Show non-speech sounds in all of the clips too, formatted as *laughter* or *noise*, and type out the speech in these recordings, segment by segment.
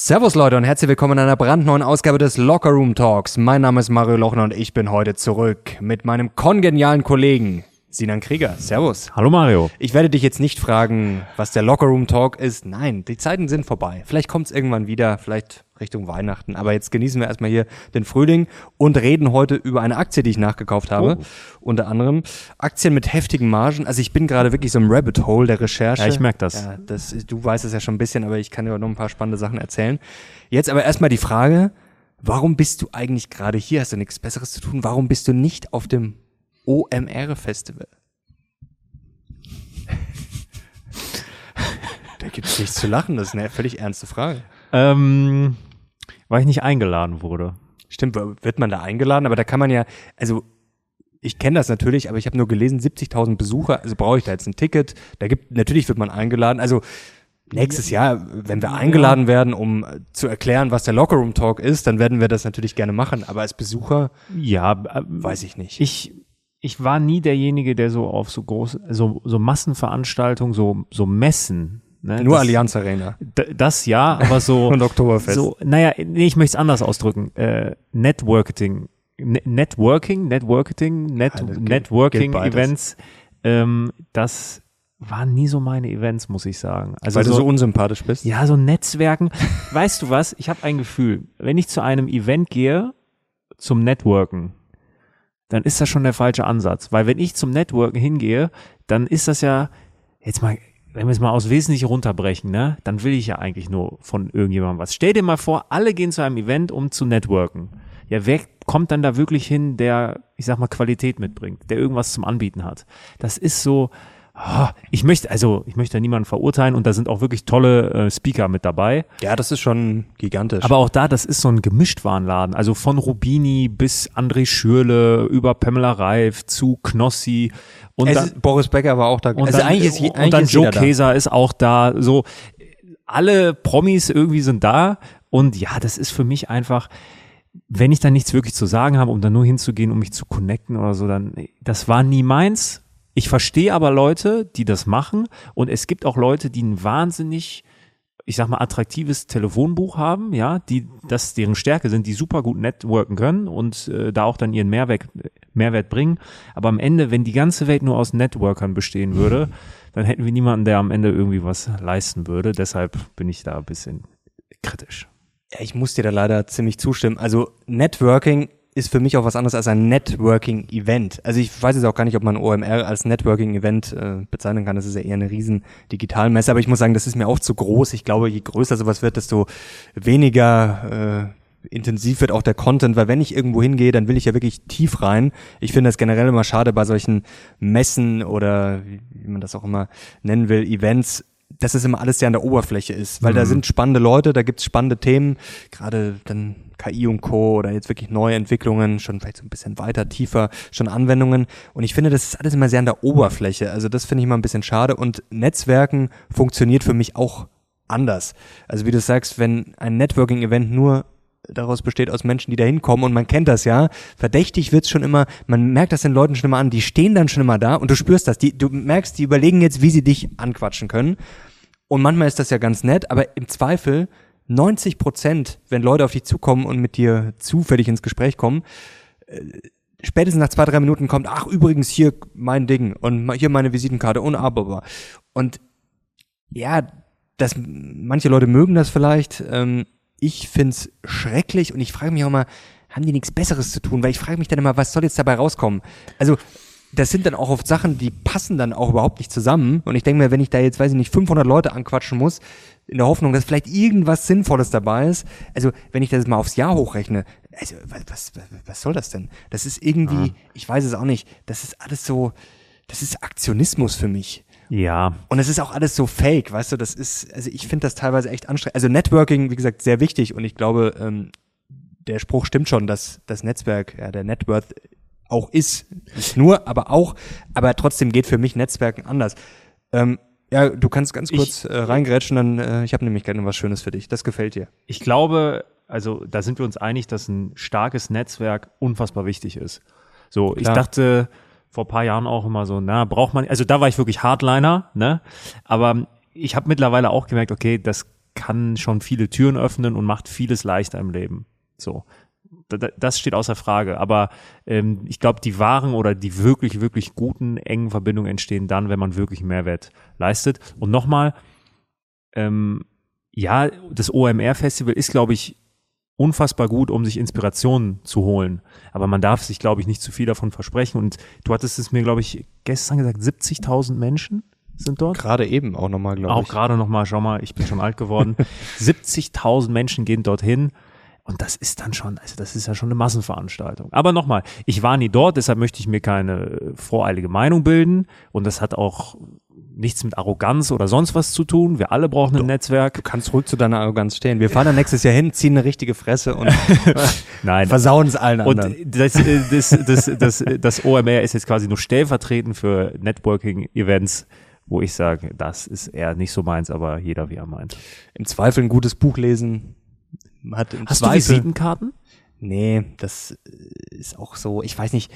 Servus Leute und herzlich willkommen in einer brandneuen Ausgabe des Locker Room Talks. Mein Name ist Mario Lochner und ich bin heute zurück mit meinem kongenialen Kollegen Sinan Krieger. Servus. Hallo Mario. Ich werde dich jetzt nicht fragen, was der Locker Room Talk ist. Nein, die Zeiten sind vorbei. Vielleicht kommt es irgendwann wieder, vielleicht Richtung Weihnachten. Aber jetzt genießen wir erstmal hier den Frühling und reden heute über eine Aktie, die ich nachgekauft habe. Oh. Unter anderem Aktien mit heftigen Margen. Also ich bin gerade wirklich so im Rabbit Hole der Recherche. Ja, ich merke das. Ja, das. Du weißt es ja schon ein bisschen, aber ich kann dir noch ein paar spannende Sachen erzählen. Jetzt aber erstmal die Frage, warum bist du eigentlich gerade hier? Hast du nichts Besseres zu tun? Warum bist du nicht auf dem OMR-Festival. da gibt es nichts zu lachen, das ist eine völlig ernste Frage. Ähm, weil ich nicht eingeladen wurde. Stimmt, wird man da eingeladen? Aber da kann man ja, also ich kenne das natürlich, aber ich habe nur gelesen, 70.000 Besucher, also brauche ich da jetzt ein Ticket. Da gibt, natürlich wird man eingeladen. Also nächstes Jahr, wenn wir eingeladen werden, um zu erklären, was der Lockerroom Talk ist, dann werden wir das natürlich gerne machen. Aber als Besucher, ja, äh, weiß ich nicht. Ich ich war nie derjenige, der so auf so große, so, so Massenveranstaltungen, so, so Messen, Ne, Nur das, Allianz Arena. Das ja, aber so. *laughs* Und Oktoberfest. So, naja, nee, ich möchte es anders ausdrücken. Äh, Networking. Networking, Networking, Net, ja, Networking Events. Ähm, das waren nie so meine Events, muss ich sagen. Also Weil so, du so unsympathisch bist? Ja, so Netzwerken. *laughs* weißt du was? Ich habe ein Gefühl, wenn ich zu einem Event gehe, zum Networken, dann ist das schon der falsche Ansatz. Weil wenn ich zum Networken hingehe, dann ist das ja, jetzt mal, wenn wir es mal aus Wesentlich runterbrechen, ne, dann will ich ja eigentlich nur von irgendjemandem was. Stell dir mal vor, alle gehen zu einem Event, um zu networken. Ja, wer kommt dann da wirklich hin, der, ich sag mal, Qualität mitbringt, der irgendwas zum Anbieten hat? Das ist so, ich möchte, also ich möchte niemanden verurteilen und da sind auch wirklich tolle äh, Speaker mit dabei. Ja, das ist schon gigantisch. Aber auch da, das ist so ein Gemischtwarenladen. Also von Rubini bis André Schürle über Pamela Reif zu Knossi und dann, Boris Becker war auch da. Und also dann, eigentlich ist, eigentlich und dann Joe Keser ist auch da. So alle Promis irgendwie sind da und ja, das ist für mich einfach wenn ich dann nichts wirklich zu sagen habe, um dann nur hinzugehen, um mich zu connecten oder so, dann, das war nie meins. Ich verstehe aber Leute, die das machen und es gibt auch Leute, die ein wahnsinnig, ich sag mal, attraktives Telefonbuch haben, ja, die das deren Stärke sind, die super gut networken können und äh, da auch dann ihren Mehrwert, Mehrwert bringen. Aber am Ende, wenn die ganze Welt nur aus Networkern bestehen würde, *laughs* dann hätten wir niemanden, der am Ende irgendwie was leisten würde. Deshalb bin ich da ein bisschen kritisch. Ich muss dir da leider ziemlich zustimmen. Also Networking ist für mich auch was anderes als ein Networking-Event. Also ich weiß jetzt auch gar nicht, ob man OMR als Networking-Event äh, bezeichnen kann. Das ist ja eher eine riesen Digitalmesse. Aber ich muss sagen, das ist mir auch zu groß. Ich glaube, je größer sowas wird, desto weniger äh, intensiv wird auch der Content, weil wenn ich irgendwo hingehe, dann will ich ja wirklich tief rein. Ich finde das generell immer schade bei solchen Messen oder wie man das auch immer nennen will, Events, dass es immer alles sehr an der Oberfläche ist, weil mhm. da sind spannende Leute, da gibt's spannende Themen, gerade dann KI und Co. oder jetzt wirklich neue Entwicklungen, schon vielleicht so ein bisschen weiter, tiefer, schon Anwendungen. Und ich finde, das ist alles immer sehr an der Oberfläche. Also das finde ich mal ein bisschen schade. Und Netzwerken funktioniert für mich auch anders. Also wie du sagst, wenn ein Networking-Event nur daraus besteht aus Menschen, die da hinkommen und man kennt das ja. Verdächtig wird's schon immer, man merkt das den Leuten schon immer an, die stehen dann schon immer da und du spürst das. Die, du merkst, die überlegen jetzt, wie sie dich anquatschen können. Und manchmal ist das ja ganz nett, aber im Zweifel 90 Prozent, wenn Leute auf dich zukommen und mit dir zufällig ins Gespräch kommen, äh, spätestens nach zwei, drei Minuten kommt, ach übrigens hier mein Ding und hier meine Visitenkarte und aber. Und ja, das, manche Leute mögen das vielleicht. Ähm, ich find's schrecklich und ich frage mich auch mal, haben die nichts Besseres zu tun? Weil ich frage mich dann immer, was soll jetzt dabei rauskommen? Also das sind dann auch oft Sachen, die passen dann auch überhaupt nicht zusammen. Und ich denke mir, wenn ich da jetzt, weiß ich nicht, 500 Leute anquatschen muss, in der Hoffnung, dass vielleicht irgendwas Sinnvolles dabei ist. Also, wenn ich das mal aufs Jahr hochrechne, also, was, was, was soll das denn? Das ist irgendwie, ja. ich weiß es auch nicht, das ist alles so, das ist Aktionismus für mich. Ja. Und es ist auch alles so fake, weißt du, das ist, also ich finde das teilweise echt anstrengend. Also Networking, wie gesagt, sehr wichtig und ich glaube, ähm, der Spruch stimmt schon, dass das Netzwerk, ja, der Networth auch ist. Nicht nur, aber auch, aber trotzdem geht für mich Netzwerken anders. Ähm, ja, du kannst ganz kurz ich, äh, reingrätschen, dann äh, ich habe nämlich gerne was Schönes für dich. Das gefällt dir. Ich glaube, also da sind wir uns einig, dass ein starkes Netzwerk unfassbar wichtig ist. So, Klar. ich dachte vor paar Jahren auch immer so, na, braucht man, also da war ich wirklich Hardliner, ne? Aber ich habe mittlerweile auch gemerkt, okay, das kann schon viele Türen öffnen und macht vieles leichter im Leben. So. Das steht außer Frage. Aber ähm, ich glaube, die wahren oder die wirklich, wirklich guten, engen Verbindungen entstehen dann, wenn man wirklich Mehrwert leistet. Und nochmal, ähm, ja, das OMR-Festival ist, glaube ich, unfassbar gut, um sich Inspirationen zu holen. Aber man darf sich, glaube ich, nicht zu viel davon versprechen. Und du hattest es mir, glaube ich, gestern gesagt, 70.000 Menschen sind dort. Gerade eben auch nochmal, glaube ich. Auch gerade nochmal, schau mal, ich bin schon alt geworden. *laughs* 70.000 Menschen gehen dorthin. Und das ist dann schon, also das ist ja schon eine Massenveranstaltung. Aber nochmal, ich war nie dort, deshalb möchte ich mir keine voreilige Meinung bilden. Und das hat auch nichts mit Arroganz oder sonst was zu tun. Wir alle brauchen ein Doch, Netzwerk. Du kannst ruhig zu deiner Arroganz stehen. Wir fahren dann nächstes Jahr hin, ziehen eine richtige Fresse und *laughs* Nein. versauen es allen anderen. Und das, äh, das, das, das, das OMR ist jetzt quasi nur stellvertretend für Networking-Events, wo ich sage, das ist eher nicht so meins, aber jeder wie er meint. Im Zweifel ein gutes Buch lesen. Hat im Hast Zweifel, du Visitenkarten? Nee, das ist auch so, ich weiß nicht,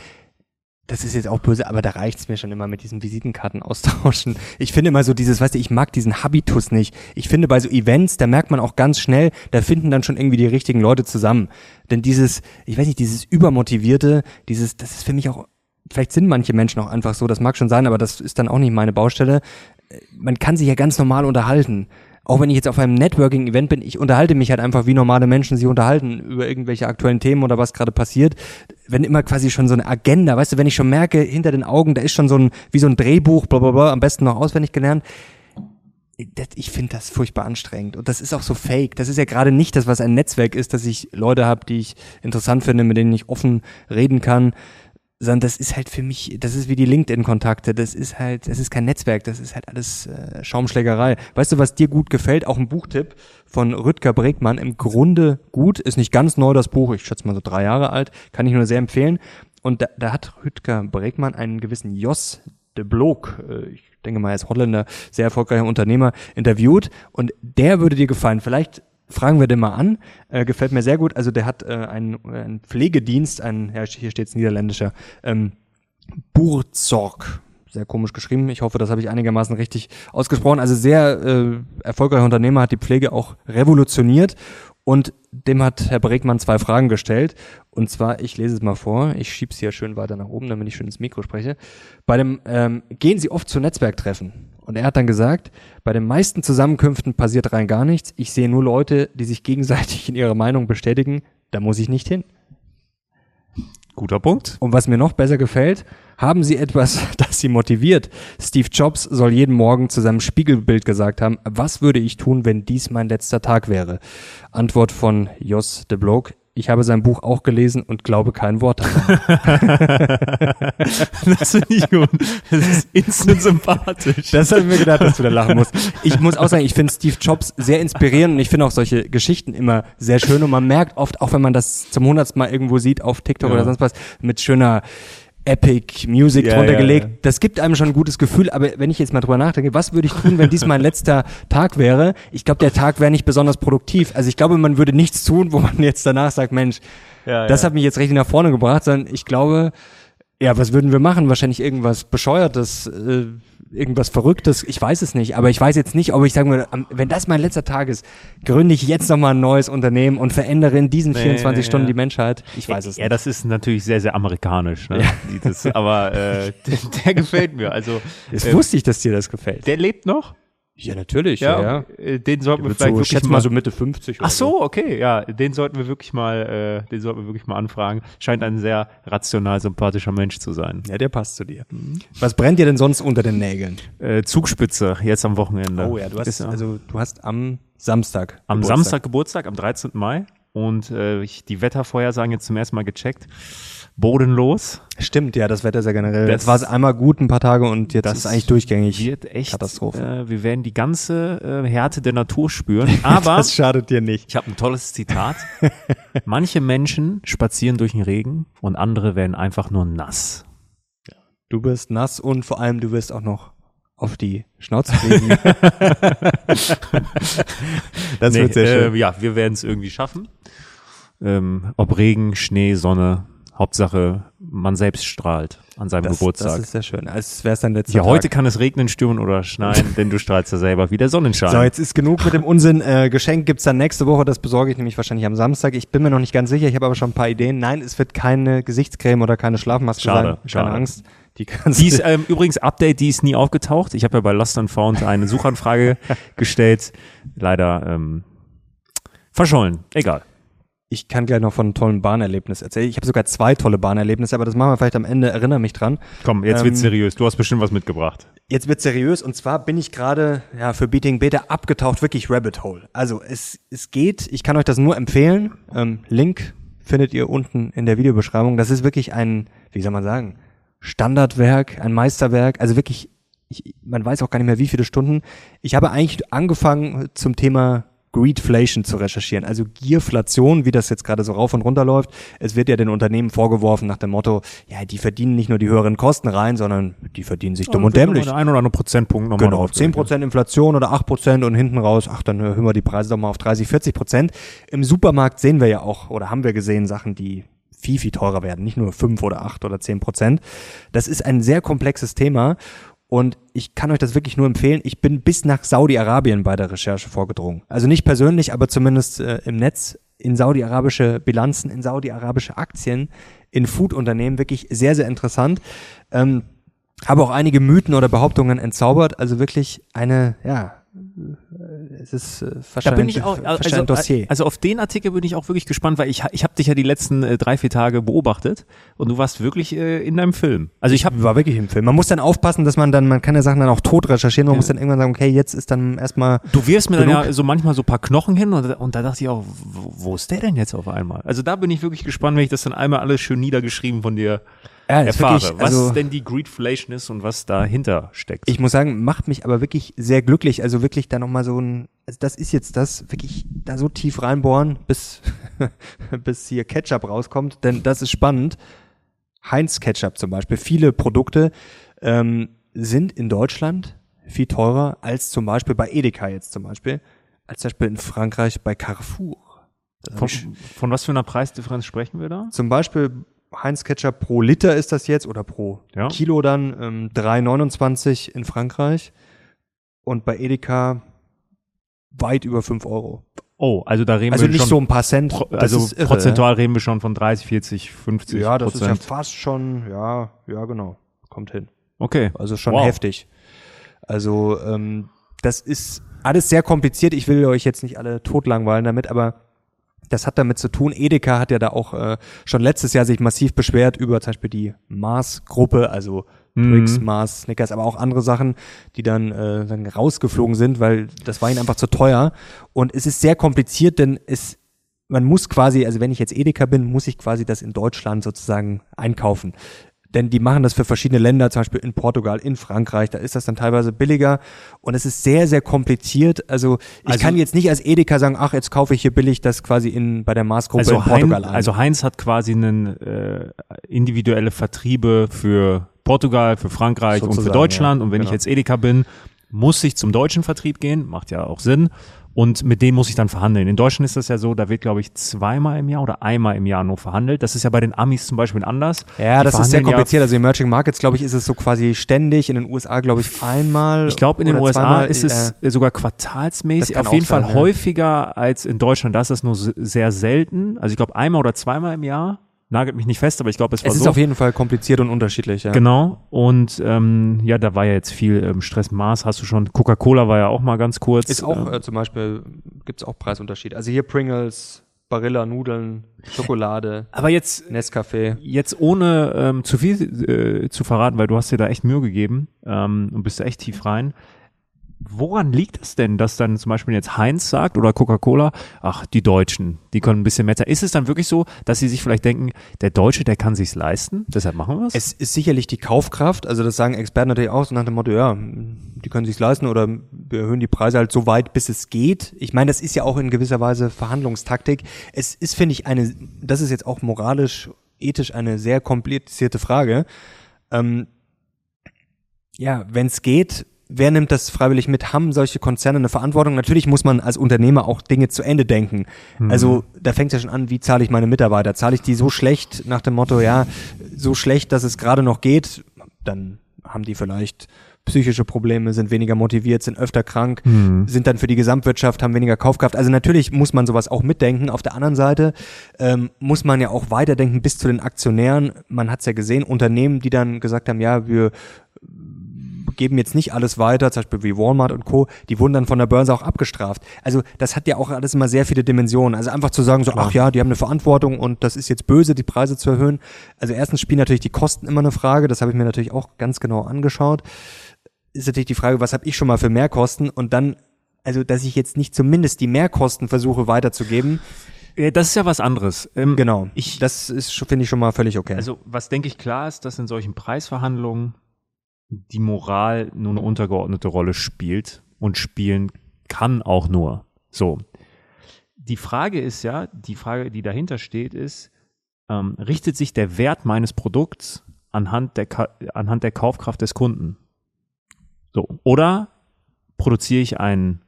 das ist jetzt auch böse, aber da reicht's mir schon immer mit diesen Visitenkarten austauschen. Ich finde immer so dieses, weißt du, ich mag diesen Habitus nicht. Ich finde bei so Events, da merkt man auch ganz schnell, da finden dann schon irgendwie die richtigen Leute zusammen. Denn dieses, ich weiß nicht, dieses übermotivierte, dieses, das ist für mich auch, vielleicht sind manche Menschen auch einfach so, das mag schon sein, aber das ist dann auch nicht meine Baustelle. Man kann sich ja ganz normal unterhalten auch wenn ich jetzt auf einem Networking-Event bin, ich unterhalte mich halt einfach, wie normale Menschen sich unterhalten über irgendwelche aktuellen Themen oder was gerade passiert. Wenn immer quasi schon so eine Agenda, weißt du, wenn ich schon merke, hinter den Augen, da ist schon so ein, wie so ein Drehbuch, bla, bla, bla am besten noch auswendig gelernt. Ich finde das furchtbar anstrengend. Und das ist auch so fake. Das ist ja gerade nicht das, was ein Netzwerk ist, dass ich Leute habe, die ich interessant finde, mit denen ich offen reden kann sondern das ist halt für mich, das ist wie die LinkedIn-Kontakte, das ist halt, das ist kein Netzwerk, das ist halt alles äh, Schaumschlägerei. Weißt du, was dir gut gefällt? Auch ein Buchtipp von Rüdger Bregmann, im Grunde gut, ist nicht ganz neu das Buch, ich schätze mal so drei Jahre alt, kann ich nur sehr empfehlen. Und da, da hat Rüdger Bregmann einen gewissen Jos de Blok, äh, ich denke mal, er ist Holländer, sehr erfolgreicher Unternehmer, interviewt und der würde dir gefallen. Vielleicht fragen wir den mal an. Äh, gefällt mir sehr gut. Also der hat äh, einen, einen Pflegedienst, ein, ja, hier steht es niederländischer, ähm, Burzorg. Sehr komisch geschrieben. Ich hoffe, das habe ich einigermaßen richtig ausgesprochen. Also sehr äh, erfolgreicher Unternehmer, hat die Pflege auch revolutioniert und dem hat Herr Bregmann zwei Fragen gestellt. Und zwar, ich lese es mal vor, ich schieb's hier schön weiter nach oben, damit ich schön ins Mikro spreche. Bei dem ähm, gehen Sie oft zu Netzwerktreffen. Und er hat dann gesagt, bei den meisten Zusammenkünften passiert rein gar nichts. Ich sehe nur Leute, die sich gegenseitig in ihrer Meinung bestätigen. Da muss ich nicht hin. Guter Punkt. Und was mir noch besser gefällt, haben Sie etwas, *laughs* das Sie motiviert? Steve Jobs soll jeden Morgen zu seinem Spiegelbild gesagt haben, was würde ich tun, wenn dies mein letzter Tag wäre? Antwort von Jos de Bloke, ich habe sein Buch auch gelesen und glaube kein Wort davon. *laughs* das finde ich gut. Das ist instant sympathisch. Das habe ich mir gedacht, dass du da lachen musst. Ich muss auch sagen, ich finde Steve Jobs sehr inspirierend und ich finde auch solche Geschichten immer sehr schön und man merkt oft, auch wenn man das zum hundertsten Mal irgendwo sieht auf TikTok ja. oder sonst was, mit schöner Epic Music ja, drunter ja, gelegt. Ja. Das gibt einem schon ein gutes Gefühl, aber wenn ich jetzt mal drüber nachdenke, was würde ich tun, wenn dies mein *laughs* letzter Tag wäre? Ich glaube, der Tag wäre nicht besonders produktiv. Also ich glaube, man würde nichts tun, wo man jetzt danach sagt, Mensch, das hat mich jetzt richtig nach vorne gebracht, sondern ich glaube, ja, was würden wir machen? Wahrscheinlich irgendwas Bescheuertes, äh, irgendwas Verrücktes. Ich weiß es nicht. Aber ich weiß jetzt nicht, ob ich sagen würde, wenn das mein letzter Tag ist, gründe ich jetzt nochmal ein neues Unternehmen und verändere in diesen 24 nee, Stunden ja. die Menschheit. Ich weiß es ja, nicht. Ja, das ist natürlich sehr, sehr amerikanisch. Ne? Ja. Dieses, aber äh, *laughs* der, der, gefällt mir. Also, es äh, wusste ich, dass dir das gefällt. Der lebt noch? Ja, natürlich. Ja, ja. Äh, den sollten wir vielleicht so, wirklich schätze mal so Mitte 50. Ach so, so, okay, ja, den sollten wir wirklich mal, äh, den sollten wir wirklich mal anfragen. Scheint ein sehr rational sympathischer Mensch zu sein. Ja, der passt zu dir. Mhm. Was brennt dir denn sonst unter den Nägeln? Äh, Zugspitze jetzt am Wochenende. Oh ja, du hast Ist, also du hast am Samstag. Am Geburtstag. Samstag Geburtstag, am 13. Mai und äh, ich die Wettervorhersagen jetzt zum ersten Mal gecheckt bodenlos. Stimmt, ja, das Wetter ist ja generell. Das jetzt war es einmal gut ein paar Tage und jetzt ist es eigentlich durchgängig. Wird echt Katastrophe. Äh, wir werden die ganze äh, Härte der Natur spüren. *laughs* Aber das schadet dir nicht. Ich habe ein tolles Zitat. *laughs* Manche Menschen spazieren durch den Regen und andere werden einfach nur nass. Du wirst nass und vor allem du wirst auch noch auf die Schnauze *laughs* kriegen. das nee, wird sehr schön. Äh, ja, wir werden es irgendwie schaffen. Ähm, ob Regen, Schnee, Sonne, Hauptsache, man selbst strahlt an seinem das, Geburtstag. Das ist sehr schön. Als wäre es dein letzter Ja, Tag. heute kann es regnen, stürmen oder schneien, denn du strahlst ja selber wie der Sonnenschein. So, jetzt ist genug mit dem Unsinn. Äh, Geschenk gibt's dann nächste Woche. Das besorge ich nämlich wahrscheinlich am Samstag. Ich bin mir noch nicht ganz sicher. Ich habe aber schon ein paar Ideen. Nein, es wird keine Gesichtscreme oder keine Schlafmaske Schade, sein. Keine schade. Angst. Die Die *laughs* ist ähm, übrigens Update, die ist nie aufgetaucht. Ich habe ja bei Lost and Found eine Suchanfrage *laughs* gestellt. Leider ähm, verschollen. Egal. Ich kann gleich noch von einem tollen Bahnerlebnis erzählen. Ich habe sogar zwei tolle Bahnerlebnisse, aber das machen wir vielleicht am Ende. Erinnere mich dran. Komm, jetzt Ähm, wird's seriös. Du hast bestimmt was mitgebracht. Jetzt wird seriös und zwar bin ich gerade ja, für Beating Beta abgetaucht, wirklich Rabbit Hole. Also es, es geht, ich kann euch das nur empfehlen. Ähm, Link findet ihr unten in der Videobeschreibung. Das ist wirklich ein, wie soll man sagen, Standardwerk, ein Meisterwerk. Also wirklich, ich, man weiß auch gar nicht mehr, wie viele Stunden. Ich habe eigentlich angefangen zum Thema Greedflation zu recherchieren, also Gierflation, wie das jetzt gerade so rauf und runter läuft. Es wird ja den Unternehmen vorgeworfen nach dem Motto, ja, die verdienen nicht nur die höheren Kosten rein, sondern die verdienen sich dumm und dämlich. Ein oder andere Prozentpunkt nochmal Genau, 10% Inflation oder 8% und hinten raus, ach, dann erhöhen wir die Preise doch mal auf 30, 40%. Im Supermarkt sehen wir ja auch, oder haben wir gesehen, Sachen, die viel, viel teurer werden, nicht nur 5 oder 8 oder 10%. Das ist ein sehr komplexes Thema und ich kann euch das wirklich nur empfehlen. Ich bin bis nach Saudi-Arabien bei der Recherche vorgedrungen. Also nicht persönlich, aber zumindest äh, im Netz in saudi-arabische Bilanzen, in saudi-arabische Aktien, in Food-Unternehmen. Wirklich sehr, sehr interessant. Ähm, habe auch einige Mythen oder Behauptungen entzaubert. Also wirklich eine, ja, es ist äh, Da bin ich auch, also, Dossier. also auf den Artikel bin ich auch wirklich gespannt, weil ich, ich habe dich ja die letzten äh, drei, vier Tage beobachtet und du warst wirklich äh, in deinem Film. Also ich habe war wirklich im Film. Man muss dann aufpassen, dass man dann, man kann ja Sachen dann auch tot recherchieren, man muss dann irgendwann sagen, okay, jetzt ist dann erstmal Du wirfst mir dann Genug. ja so manchmal so ein paar Knochen hin und, und da dachte ich auch, wo, wo ist der denn jetzt auf einmal? Also da bin ich wirklich gespannt, wenn ich das dann einmal alles schön niedergeschrieben von dir ja, erfahre. wirklich, was also, denn die Greedflation ist und was dahinter steckt. ich muss sagen, macht mich aber wirklich sehr glücklich. Also wirklich da nochmal so ein, also das ist jetzt das, wirklich da so tief reinbohren, bis, *laughs* bis hier Ketchup rauskommt, denn das ist spannend. Heinz Ketchup zum Beispiel, viele Produkte ähm, sind in Deutschland viel teurer als zum Beispiel bei Edeka jetzt zum Beispiel, als zum Beispiel in Frankreich bei Carrefour. Von, von was für einer Preisdifferenz sprechen wir da? Zum Beispiel Heinz Ketchup pro Liter ist das jetzt oder pro Ja. Kilo dann ähm, 3,29 in Frankreich und bei Edeka weit über 5 Euro. Oh, also da reden Also wir nicht schon, so ein paar Cent. pro, also irre, prozentual reden wir schon von 30, 40, 50 Ja, das Prozent. ist ja fast schon, ja, ja genau, kommt hin. okay. Also schon Wow. heftig. Also ähm, das ist alles sehr kompliziert. Ich will euch jetzt nicht alle totlangweilen damit, aber das hat damit zu tun. Edeka hat ja da auch äh, schon letztes Jahr sich massiv beschwert über zum Beispiel die Mars-Gruppe, also Twix, Mhm. Mars, Snickers, aber auch andere Sachen, die dann, äh, dann rausgeflogen sind, weil das war ihnen einfach zu teuer. Und es ist sehr kompliziert, denn es man muss quasi, also wenn ich jetzt Edeka bin, muss ich quasi das in Deutschland sozusagen einkaufen. Denn die machen das für verschiedene Länder, zum Beispiel in Portugal, in Frankreich, da ist das dann teilweise billiger und es ist sehr, sehr kompliziert. Also ich Also- kann jetzt nicht als Edeka sagen, ach, jetzt kaufe ich hier billig das quasi in bei der Maßgruppe Also, in Portugal Hein, ein. also Heinz hat quasi einen äh, individuelle Vertriebe für Portugal, für Frankreich und für Sozusagen, Deutschland. ja, und wenn genau. ich jetzt Edeka bin, muss ich zum deutschen Vertrieb gehen, macht ja auch Sinn. Und mit denen muss ich dann verhandeln. In Deutschland ist das ja so, da wird, glaube ich, zweimal im Jahr oder einmal im Jahr nur verhandelt. Das ist ja bei den Amis zum Beispiel anders. ja, Die das ist sehr verhandeln ja kompliziert. Also in Emerging Markets, glaube ich, ist es so quasi ständig. In den USA, glaube ich, einmal. Ich glaube, in den USA zweimal, ist es äh, sogar quartalsmäßig, auf jeden sein, Fall ja. häufiger als in Deutschland. Da ist das nur se- sehr selten. Also ich glaube einmal oder zweimal im Jahr. Nagelt mich nicht fest, aber ich glaube, es war es ist so. auf jeden Fall kompliziert und unterschiedlich, ja. Genau. Und ähm, ja, da war ja jetzt viel ähm, Stress. Mars hast du schon. Coca-Cola war ja auch mal ganz kurz. Ist auch ähm, äh, zum Beispiel, gibt's auch Preisunterschiede. Also hier Pringles, Barilla, Nudeln, Schokolade, aber jetzt Nescafé. jetzt ohne ähm, zu viel äh, zu verraten, weil du hast dir da echt Mühe gegeben ähm, und bist da echt tief rein. Woran liegt es denn, dass dann zum Beispiel jetzt Heinz sagt oder Coca-Cola, ach, die Deutschen, die können ein bisschen mehr. Ist es dann wirklich so, dass sie sich vielleicht denken, der Deutsche, der kann sich's leisten, deshalb machen wir es? Es ist sicherlich die Kaufkraft, also das sagen Experten natürlich auch, so nach dem Motto, ja, die können sich's leisten oder wir erhöhen die Preise halt so weit, bis es geht. Ich meine, das ist ja auch in gewisser Weise Verhandlungstaktik. Es ist, finde ich, eine, das ist jetzt auch moralisch, ethisch eine sehr komplizierte Frage. Ähm, ja, wenn es geht, wer nimmt das freiwillig mit? Haben solche Konzerne eine Verantwortung? Natürlich muss man als Unternehmer auch Dinge zu Ende denken. Mhm. Also da fängt es ja schon an, wie zahle ich meine Mitarbeiter? Zahle ich die so schlecht nach dem Motto, ja, so schlecht, dass es gerade noch geht? Dann haben die vielleicht psychische Probleme, sind weniger motiviert, sind öfter krank, mhm. sind dann für die Gesamtwirtschaft, haben weniger Kaufkraft. Also natürlich muss man sowas auch mitdenken. Auf der anderen Seite ähm, muss man ja auch weiterdenken bis zu den Aktionären. Man hat es ja gesehen, Unternehmen, die dann gesagt haben, ja, wir geben jetzt nicht alles weiter, zum Beispiel wie Walmart und Co., die wurden dann von der Börse auch abgestraft. Also das hat ja auch alles immer sehr viele Dimensionen. Also einfach zu sagen, so, ach ja, die haben eine Verantwortung und das ist jetzt böse, die Preise zu erhöhen. Also erstens spielen natürlich die Kosten immer eine Frage, das habe ich mir natürlich auch ganz genau angeschaut ist natürlich die Frage, was habe ich schon mal für Mehrkosten und dann, also dass ich jetzt nicht zumindest die Mehrkosten versuche weiterzugeben. Das ist ja was anderes. Ähm, genau. Ich, das ist, finde ich schon mal völlig okay. Also was denke ich klar ist, dass in solchen Preisverhandlungen die Moral nur eine untergeordnete Rolle spielt und spielen kann auch nur. So. Die Frage ist ja, die Frage, die dahinter steht, ist, ähm, richtet sich der Wert meines Produkts anhand der, anhand der Kaufkraft des Kunden? So. Oder produziere ich ein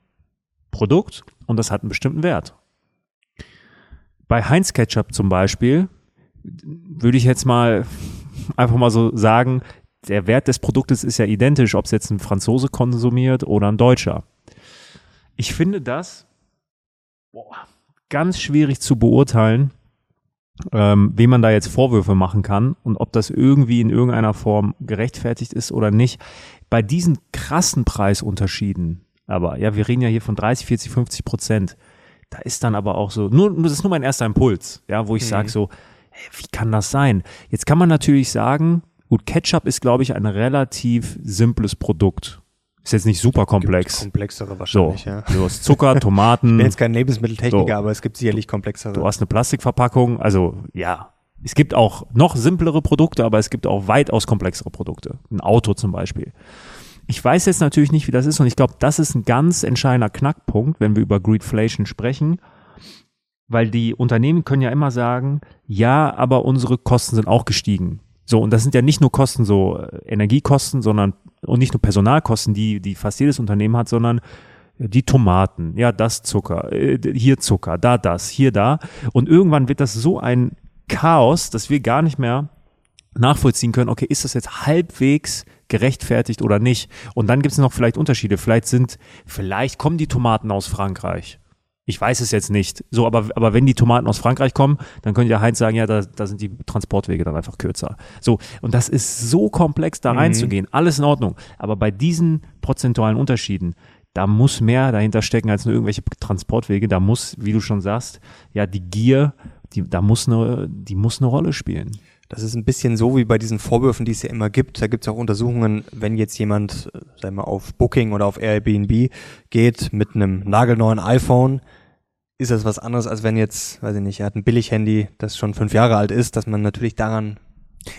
Produkt und das hat einen bestimmten Wert. Bei Heinz Ketchup zum Beispiel würde ich jetzt mal *laughs* einfach mal so sagen, der Wert des Produktes ist ja identisch, ob es jetzt ein Franzose konsumiert oder ein Deutscher. Ich finde das boah, ganz schwierig zu beurteilen, ähm, wem man da jetzt Vorwürfe machen kann und ob das irgendwie in irgendeiner Form gerechtfertigt ist oder nicht. Bei diesen krassen Preisunterschieden, aber ja, wir reden ja hier von 30, 40, 50 Prozent, da ist dann aber auch so, nur, das ist nur mein erster Impuls, ja, wo ich mhm. sage so, hey, wie kann das sein? Jetzt kann man natürlich sagen, gut, Ketchup ist, glaube ich, ein relativ simples Produkt. Ist jetzt nicht super komplex. komplexere wahrscheinlich, so, ja. Du hast Zucker, *laughs* Tomaten. ich bin jetzt kein Lebensmitteltechniker, so. aber es gibt sicherlich komplexere. Du hast eine Plastikverpackung, also ja. Es gibt auch noch simplere Produkte, aber es gibt auch weitaus komplexere Produkte. Ein Auto zum Beispiel. Ich weiß jetzt natürlich nicht, wie das ist und ich glaube, das ist ein ganz entscheidender Knackpunkt, wenn wir über Greedflation sprechen, weil die Unternehmen können ja immer sagen, ja, aber unsere Kosten sind auch gestiegen. So, und das sind ja nicht nur Kosten, so äh, Energiekosten, sondern und nicht nur Personalkosten, die, die fast jedes Unternehmen hat, sondern die Tomaten, ja, das Zucker, äh, hier Zucker, da das, hier da. Und irgendwann wird das so ein Chaos, dass wir gar nicht mehr nachvollziehen können, okay, ist das jetzt halbwegs gerechtfertigt oder nicht? Und dann gibt es noch vielleicht Unterschiede. Vielleicht sind, vielleicht kommen die Tomaten aus Frankreich. Ich weiß es jetzt nicht. So, aber, aber wenn die Tomaten aus Frankreich kommen, dann könnte ja Heinz sagen, ja, da, da sind die Transportwege dann einfach kürzer. So, und das ist so komplex, da mhm. reinzugehen. Alles in Ordnung. Aber bei diesen prozentualen Unterschieden, da muss mehr dahinter stecken als nur irgendwelche Transportwege. Da muss, wie du schon sagst, ja, die Gier, die, da muss eine, die muss eine Rolle spielen. Das ist ein bisschen so wie bei diesen Vorwürfen, die es ja immer gibt. Da gibt es auch Untersuchungen, wenn jetzt jemand, äh, sagen wir, auf Booking oder auf Airbnb geht mit einem nagelneuen iPhone, ist das was anderes, als wenn jetzt, weiß ich nicht, er hat ein Billig-Handy, das schon fünf Jahre alt ist, dass man natürlich daran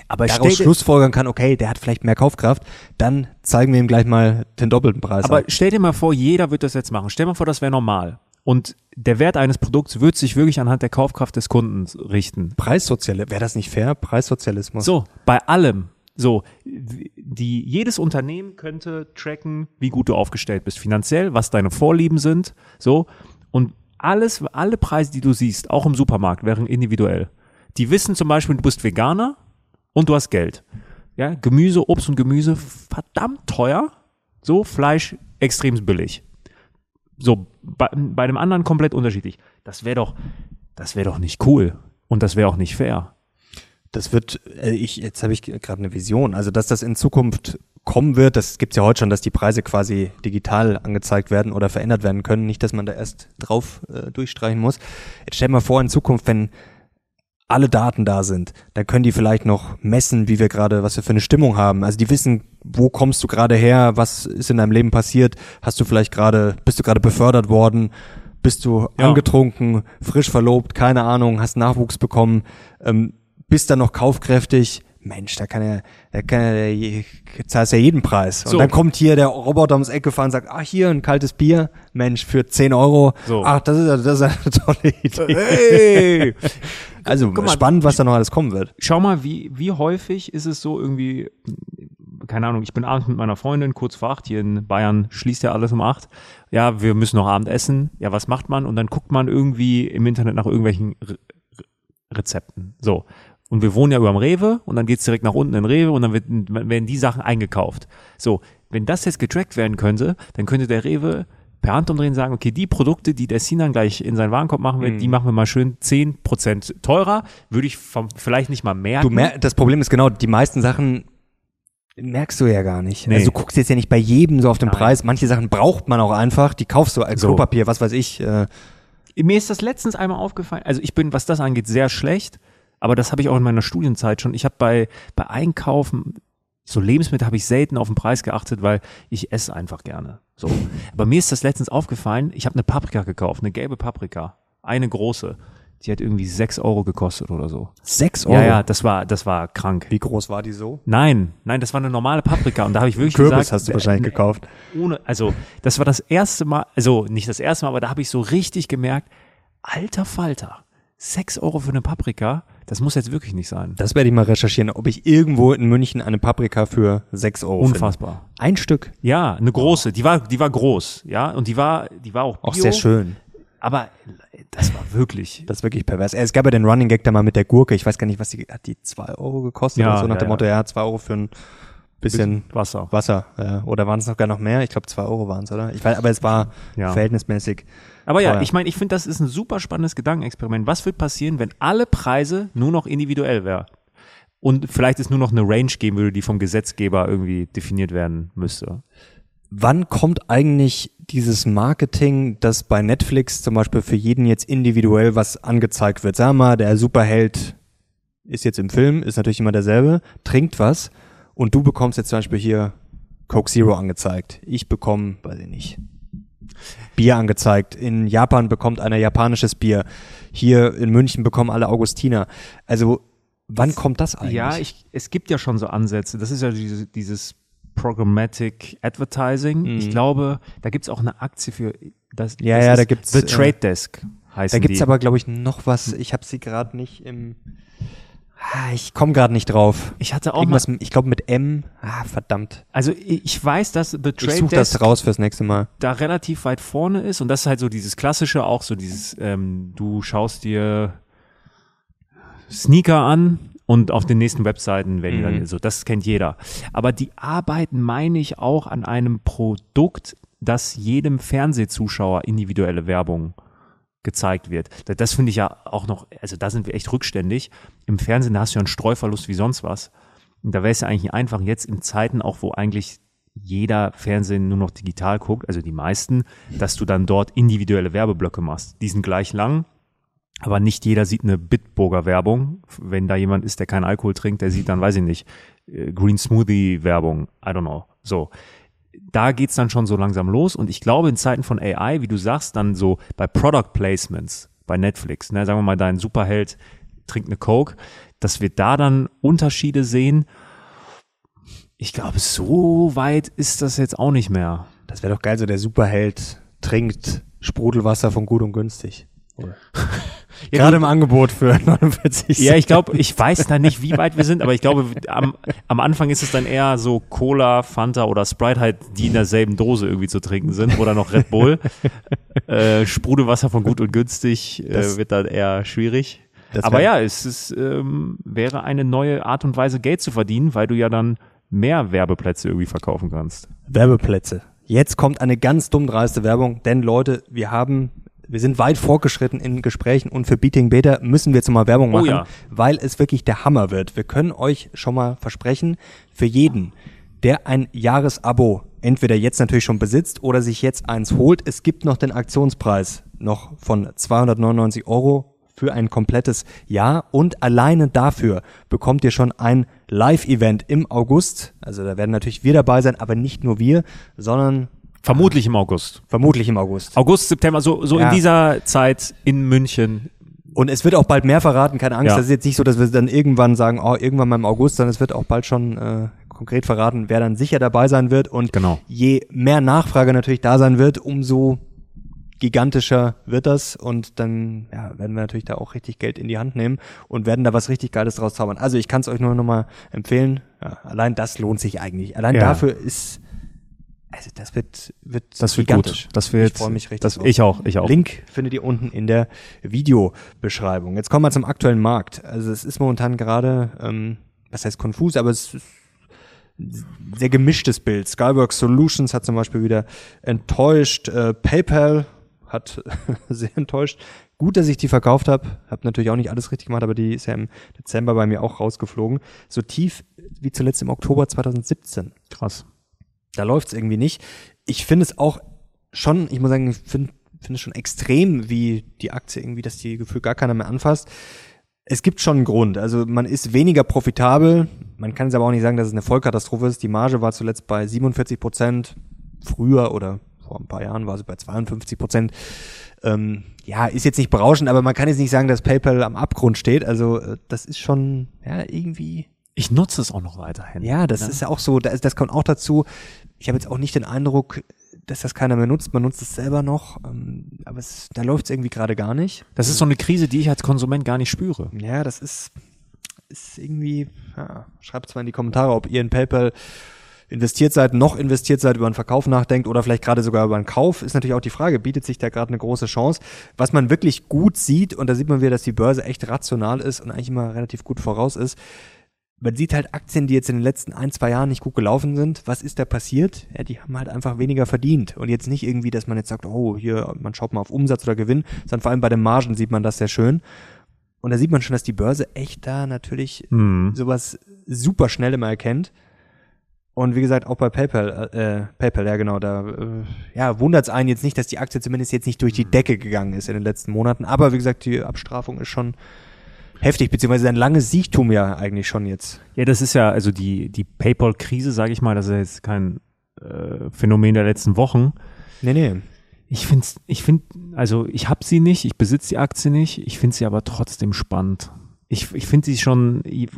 aber daraus schlussfolgern kann, okay, der hat vielleicht mehr Kaufkraft, dann zeigen wir ihm gleich mal den doppelten Preis. Aber an. stell dir mal vor, jeder wird das jetzt machen. Stell dir mal vor, das wäre normal. Und der Wert eines Produkts wird sich wirklich anhand der Kaufkraft des Kunden richten. Preissozialismus, wäre das nicht fair? Preissozialismus. So, bei allem. So, die, jedes Unternehmen könnte tracken, wie gut du aufgestellt bist finanziell, was deine Vorlieben sind, so. Und alles, alle Preise, die du siehst, auch im Supermarkt, wären individuell. Die wissen zum Beispiel, du bist Veganer und du hast Geld. Ja, Gemüse, Obst und Gemüse verdammt teuer. So, Fleisch extrem billig. So, bei, bei einem anderen komplett unterschiedlich. Das wäre doch, das wäre doch nicht cool. Und das wäre auch nicht fair. Das wird, äh, ich, jetzt habe ich gerade eine Vision. Also, dass das in Zukunft kommen wird, das gibt's ja heute schon, dass die Preise quasi digital angezeigt werden oder verändert werden können. Nicht, dass man da erst drauf äh, durchstreichen muss. Jetzt stell mal vor, in Zukunft, wenn alle Daten da sind, dann können die vielleicht noch messen, wie wir gerade, was wir für eine Stimmung haben. Also die wissen, wo kommst du gerade her, was ist in deinem Leben passiert, hast du vielleicht gerade, bist du gerade befördert worden, bist du ja. angetrunken, frisch verlobt, keine Ahnung, hast Nachwuchs bekommen, ähm, bist dann noch kaufkräftig, Mensch, da kann er, da kann er, zahlst ja jeden Preis. Und so. dann kommt hier der Roboter ums Eck gefahren und sagt, ach, hier ein kaltes Bier, Mensch, für 10 Euro. So. Ach, das ist, das ist eine tolle Idee. Hey. *laughs* also mal, spannend, was da noch alles kommen wird. Schau mal, wie, wie häufig ist es so irgendwie, keine Ahnung, ich bin abends mit meiner Freundin kurz vor acht, hier in Bayern schließt ja alles um acht. Ja, wir müssen noch Abend essen. Ja, was macht man? Und dann guckt man irgendwie im Internet nach irgendwelchen Re Rezepten. So. Und wir wohnen ja über dem Rewe und dann geht's direkt nach unten in Rewe und dann wird, werden die Sachen eingekauft. So, wenn das jetzt getrackt werden könnte, dann könnte der Rewe per Hand umdrehen sagen, okay, die Produkte, die der Sinan gleich in seinen Warenkorb machen will, mhm. die machen wir mal schön zehn Prozent teurer. Würde ich vom, vielleicht nicht mal merken. Du mer das Problem ist genau, die meisten Sachen merkst du ja gar nicht. Nee. Also du guckst jetzt ja nicht bei jedem so auf den Nein. Preis. Manche Sachen braucht man auch einfach, die kaufst du als so. Klopapier, was weiß ich. Äh. Mir ist das letztens einmal aufgefallen. Also ich bin, was das angeht, sehr schlecht. Aber das habe ich auch in meiner Studienzeit schon. Ich habe bei, bei Einkaufen, so Lebensmittel habe ich selten auf den Preis geachtet, weil ich esse einfach gerne. So. Aber mir ist das letztens aufgefallen, ich habe eine Paprika gekauft, eine gelbe Paprika. Eine große. Die hat irgendwie sechs Euro gekostet oder so. Sechs Euro? Ja, ja, das war, das war krank. Wie groß war die so? Nein, nein, das war eine normale Paprika und da habe ich wirklich Kürbis gesagt, hast du wahrscheinlich äh, gekauft. Ohne, also das war das erste Mal, also nicht das erste Mal, aber da habe ich so richtig gemerkt, alter Falter, sechs Euro für eine Paprika, das muss jetzt wirklich nicht sein. Das werde ich mal recherchieren, ob ich irgendwo in München eine Paprika für sechs Euro Unfassbar. Finde. Ein Stück? Ja, eine große. Die war, die war groß, ja, und die war, die war auch Bio, Auch sehr schön. Aber das war wirklich. Das ist wirklich pervers. Es gab ja den Running Gag da mal mit der Gurke. Ich weiß gar nicht, was die, hat die zwei Euro gekostet ja, oder so nach ja, dem Motto, ja, zwei Euro für ein bisschen, bisschen Wasser. Wasser, ja. Oder waren es noch gar noch mehr? Ich glaube, zwei Euro waren es, oder? Ich weiß, aber es war ja. verhältnismäßig. Aber ja, ich meine, ich finde, das ist ein super spannendes Gedankenexperiment. Was wird passieren, wenn alle Preise nur noch individuell wären? Und vielleicht es nur noch eine Range geben würde, die vom Gesetzgeber irgendwie definiert werden müsste wann kommt eigentlich dieses Marketing, dass bei Netflix zum Beispiel für jeden jetzt individuell was angezeigt wird? Sag mal, der Superheld ist jetzt im Film, ist natürlich immer derselbe, trinkt was und du bekommst jetzt zum Beispiel hier Coke Zero angezeigt. Ich bekomme, weiß ich nicht, Bier angezeigt. In Japan bekommt einer japanisches Bier. Hier in München bekommen alle Augustiner. Also wann kommt das eigentlich? Ja, ich, es gibt ja schon so Ansätze. Das ist ja diese, dieses Programmatic Advertising. Mhm. Ich glaube, da gibt's auch eine Aktie für das. Ja, das ja, da gibt's The äh, Trade Desk. Heißt da gibt's die. aber, glaube ich, noch was. Ich habe sie gerade nicht im. Ah, ich komme gerade nicht drauf. Ich hatte auch Irgendwas, mal, ich glaube mit M. Ah, verdammt. Also ich weiß, dass The Trade ich such Desk das raus fürs nächste Mal. Da relativ weit vorne ist und das ist halt so dieses klassische, auch so dieses, ähm, du schaust dir Sneaker an und auf den nächsten Webseiten werden mhm. dann so, das kennt jeder. Aber die arbeiten, meine ich, auch an einem Produkt, das jedem Fernsehzuschauer individuelle Werbung gezeigt wird. Das finde ich ja auch noch, also da sind wir echt rückständig. Im Fernsehen hast du ja einen Streuverlust wie sonst was. Und da wäre es ja eigentlich einfach jetzt in Zeiten auch, wo eigentlich jeder Fernsehen nur noch digital guckt, also die meisten, dass du dann dort individuelle Werbeblöcke machst. Die sind gleich lang, aber nicht jeder sieht eine Bitburger Werbung. Wenn da jemand ist, der keinen Alkohol trinkt, der sieht dann, weiß ich nicht, äh, Green Smoothie Werbung. I don't know. So. Da geht's dann schon so langsam los. Und ich glaube, in Zeiten von AI, wie du sagst, dann so bei Product Placements, bei Netflix, ne, sagen wir mal, dein Superheld trinkt eine Coke, dass wir da dann Unterschiede sehen. Ich glaube, so weit ist das jetzt auch nicht mehr. Das wäre doch geil, so der Superheld trinkt Sprudelwasser von gut und günstig. *laughs* Ja, Gerade im Angebot für *laughs* 49 Ja, ich glaube, ich weiß da nicht, wie weit wir sind, aber ich glaube, am, am Anfang ist es dann eher so Cola, Fanta oder Sprite halt, die in derselben Dose irgendwie zu trinken sind oder noch Red Bull. *laughs* äh, Sprudelwasser von gut und günstig äh, wird dann eher schwierig. Aber ja, es ist, ähm, wäre eine neue Art und Weise, Geld zu verdienen, weil du ja dann mehr Werbeplätze irgendwie verkaufen kannst. Werbeplätze. Jetzt kommt eine ganz dumm dreiste Werbung, denn Leute, wir haben wir sind weit fortgeschritten in Gesprächen und für Beating Beta müssen wir jetzt mal Werbung oh machen, oh ja. weil es wirklich der Hammer wird. Wir können euch schon mal versprechen, für jeden, der ein Jahresabo entweder jetzt natürlich schon besitzt oder sich jetzt eins holt, es gibt noch den Aktionspreis noch von 299 Euro für ein komplettes Jahr und alleine dafür bekommt ihr schon ein Live-Event im August. Also da werden natürlich wir dabei sein, aber nicht nur wir, sondern Vermutlich im August. Vermutlich im August. August, September, so, so ja. in dieser Zeit in München. Und es wird auch bald mehr verraten, keine Angst. Ja. Das ist jetzt nicht so, dass wir dann irgendwann sagen, oh, irgendwann mal im August, sondern es wird auch bald schon äh, konkret verraten, wer dann sicher dabei sein wird. Und genau. je mehr Nachfrage natürlich da sein wird, umso gigantischer wird das und dann ja, werden wir natürlich da auch richtig Geld in die Hand nehmen und werden da was richtig Geiles draus zaubern. Also ich kann es euch nur nochmal empfehlen. Ja, allein das lohnt sich eigentlich. Allein ja. dafür ist also das wird wird das wird gigantisch. gut. Das wird ich freue mich richtig. Das, ich auch, ich auch. Link findet ihr unten in der Videobeschreibung. Jetzt kommen wir zum aktuellen Markt. Also es ist momentan gerade ähm, was heißt konfus, aber es ist sehr gemischtes Bild. Skyworks Solutions hat zum Beispiel wieder enttäuscht. Äh, PayPal hat *laughs* sehr enttäuscht. Gut, dass ich die verkauft habe. Hab natürlich auch nicht alles richtig gemacht, aber die ist ja im Dezember bei mir auch rausgeflogen. So tief wie zuletzt im Oktober 2017. Krass. Da läuft's irgendwie nicht. Ich finde es auch schon, ich muss sagen, ich finde finde es schon extrem, wie die Aktie irgendwie, dass die Gefühl gar keiner mehr anfasst. Es gibt schon einen Grund. Also man ist weniger profitabel. Man kann es aber auch nicht sagen, dass es eine Vollkatastrophe ist. Die Marge war zuletzt bei 47 Prozent. Früher oder vor ein paar Jahren war sie bei 52 Prozent. Ähm, ja, ist jetzt nicht berauschend, aber man kann jetzt nicht sagen, dass PayPal am Abgrund steht. Also äh, das ist schon ja irgendwie. Ich nutze es auch noch weiterhin. Ja, das ne? ist ja auch so. Das, das kommt auch dazu. Ich habe jetzt auch nicht den Eindruck, dass das keiner mehr nutzt. Man nutzt es selber noch, ähm, aber es, da läuft es irgendwie gerade gar nicht. Das ist so eine Krise, die ich als Konsument gar nicht spüre. Ja, das ist, ist irgendwie, ja, schreibt es mal in die Kommentare, ob ihr in PayPal investiert seid, noch investiert seid, über einen Verkauf nachdenkt oder vielleicht gerade sogar über einen Kauf, ist natürlich auch die Frage, bietet sich da gerade eine große Chance. Was man wirklich gut sieht, und da sieht man wieder, dass die Börse echt rational ist und eigentlich immer relativ gut voraus ist, man sieht halt Aktien, die jetzt in den letzten ein, zwei Jahren nicht gut gelaufen sind. Was ist da passiert? Ja, die haben halt einfach weniger verdient. Und jetzt nicht irgendwie, dass man jetzt sagt, oh, hier, man schaut mal auf Umsatz oder Gewinn, sondern vor allem bei den Margen sieht man das sehr schön. Und da sieht man schon, dass die Börse echt da natürlich mhm. sowas super schnell immer erkennt. Und wie gesagt, auch bei PayPal, äh, PayPal, ja genau, da äh, ja, wundert es einen jetzt nicht, dass die Aktie zumindest jetzt nicht durch die Decke gegangen ist in den letzten Monaten. Aber wie gesagt, die Abstrafung ist schon heftig, beziehungsweise ein langes Siegtum ja eigentlich schon jetzt. Ja, das ist ja, also die, die PayPal-Krise, sage ich mal, das ist ja jetzt kein äh, Phänomen der letzten Wochen. Nee, nee. Ich finde, ich finde, also ich habe sie nicht, ich besitze die Aktie nicht, ich finde sie aber trotzdem spannend. Ich, ich finde sie schon, ich,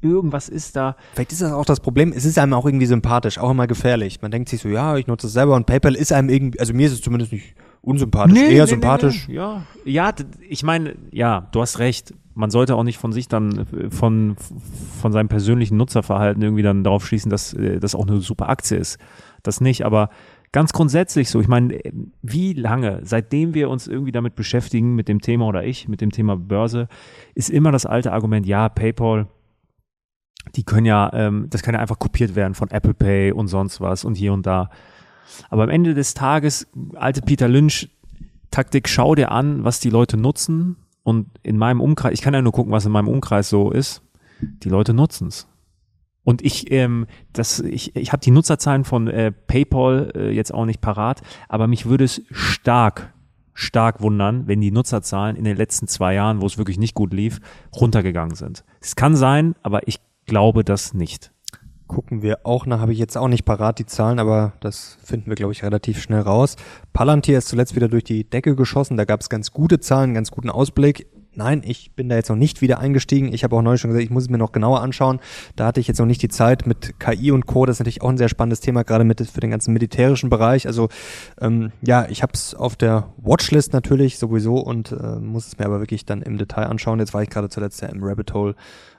irgendwas ist da. Vielleicht ist das auch das Problem, es ist einem auch irgendwie sympathisch, auch immer gefährlich. Man denkt sich so, ja, ich nutze es selber und PayPal ist einem irgendwie, also mir ist es zumindest nicht unsympathisch, nee, eher nee, sympathisch. Nee, ja, ja, ich meine, ja, du hast recht man sollte auch nicht von sich dann äh, von, von seinem persönlichen Nutzerverhalten irgendwie dann darauf schließen, dass äh, das auch eine super Aktie ist. Das nicht, aber ganz grundsätzlich so. Ich meine, wie lange, seitdem wir uns irgendwie damit beschäftigen, mit dem Thema oder ich, mit dem Thema Börse, ist immer das alte Argument, ja, PayPal, die können ja, ähm, das kann ja einfach kopiert werden von Apple Pay und sonst was und hier und da. Aber am Ende des Tages, alte Peter Lynch, Taktik, schau dir an, was die Leute nutzen und in meinem Umkreis, ich kann ja nur gucken, was in meinem Umkreis so ist. Die Leute nutzen's. Und ich, ähm, das, ich, ich habe die Nutzerzahlen von äh, PayPal äh, jetzt auch nicht parat, aber mich würde es stark, stark wundern, wenn die Nutzerzahlen in den letzten zwei Jahren, wo es wirklich nicht gut lief, runtergegangen sind. Es kann sein, aber ich glaube das nicht gucken wir auch nach, habe ich jetzt auch nicht parat die Zahlen, aber das finden wir, glaube ich, relativ schnell raus. Palantir ist zuletzt wieder durch die Decke geschossen, da gab es ganz gute Zahlen, ganz guten Ausblick. Nein, ich bin da jetzt noch nicht wieder eingestiegen. Ich habe auch neulich schon gesagt, ich muss es mir noch genauer anschauen. Da hatte ich jetzt noch nicht die Zeit mit KI und Co. Das ist natürlich auch ein sehr spannendes Thema, gerade mit für den ganzen militärischen Bereich. Also ähm, ja, ich habe es auf der Watchlist natürlich sowieso und äh, muss es mir aber wirklich dann im Detail anschauen. Jetzt war ich gerade zuletzt ja im Rabbit Hole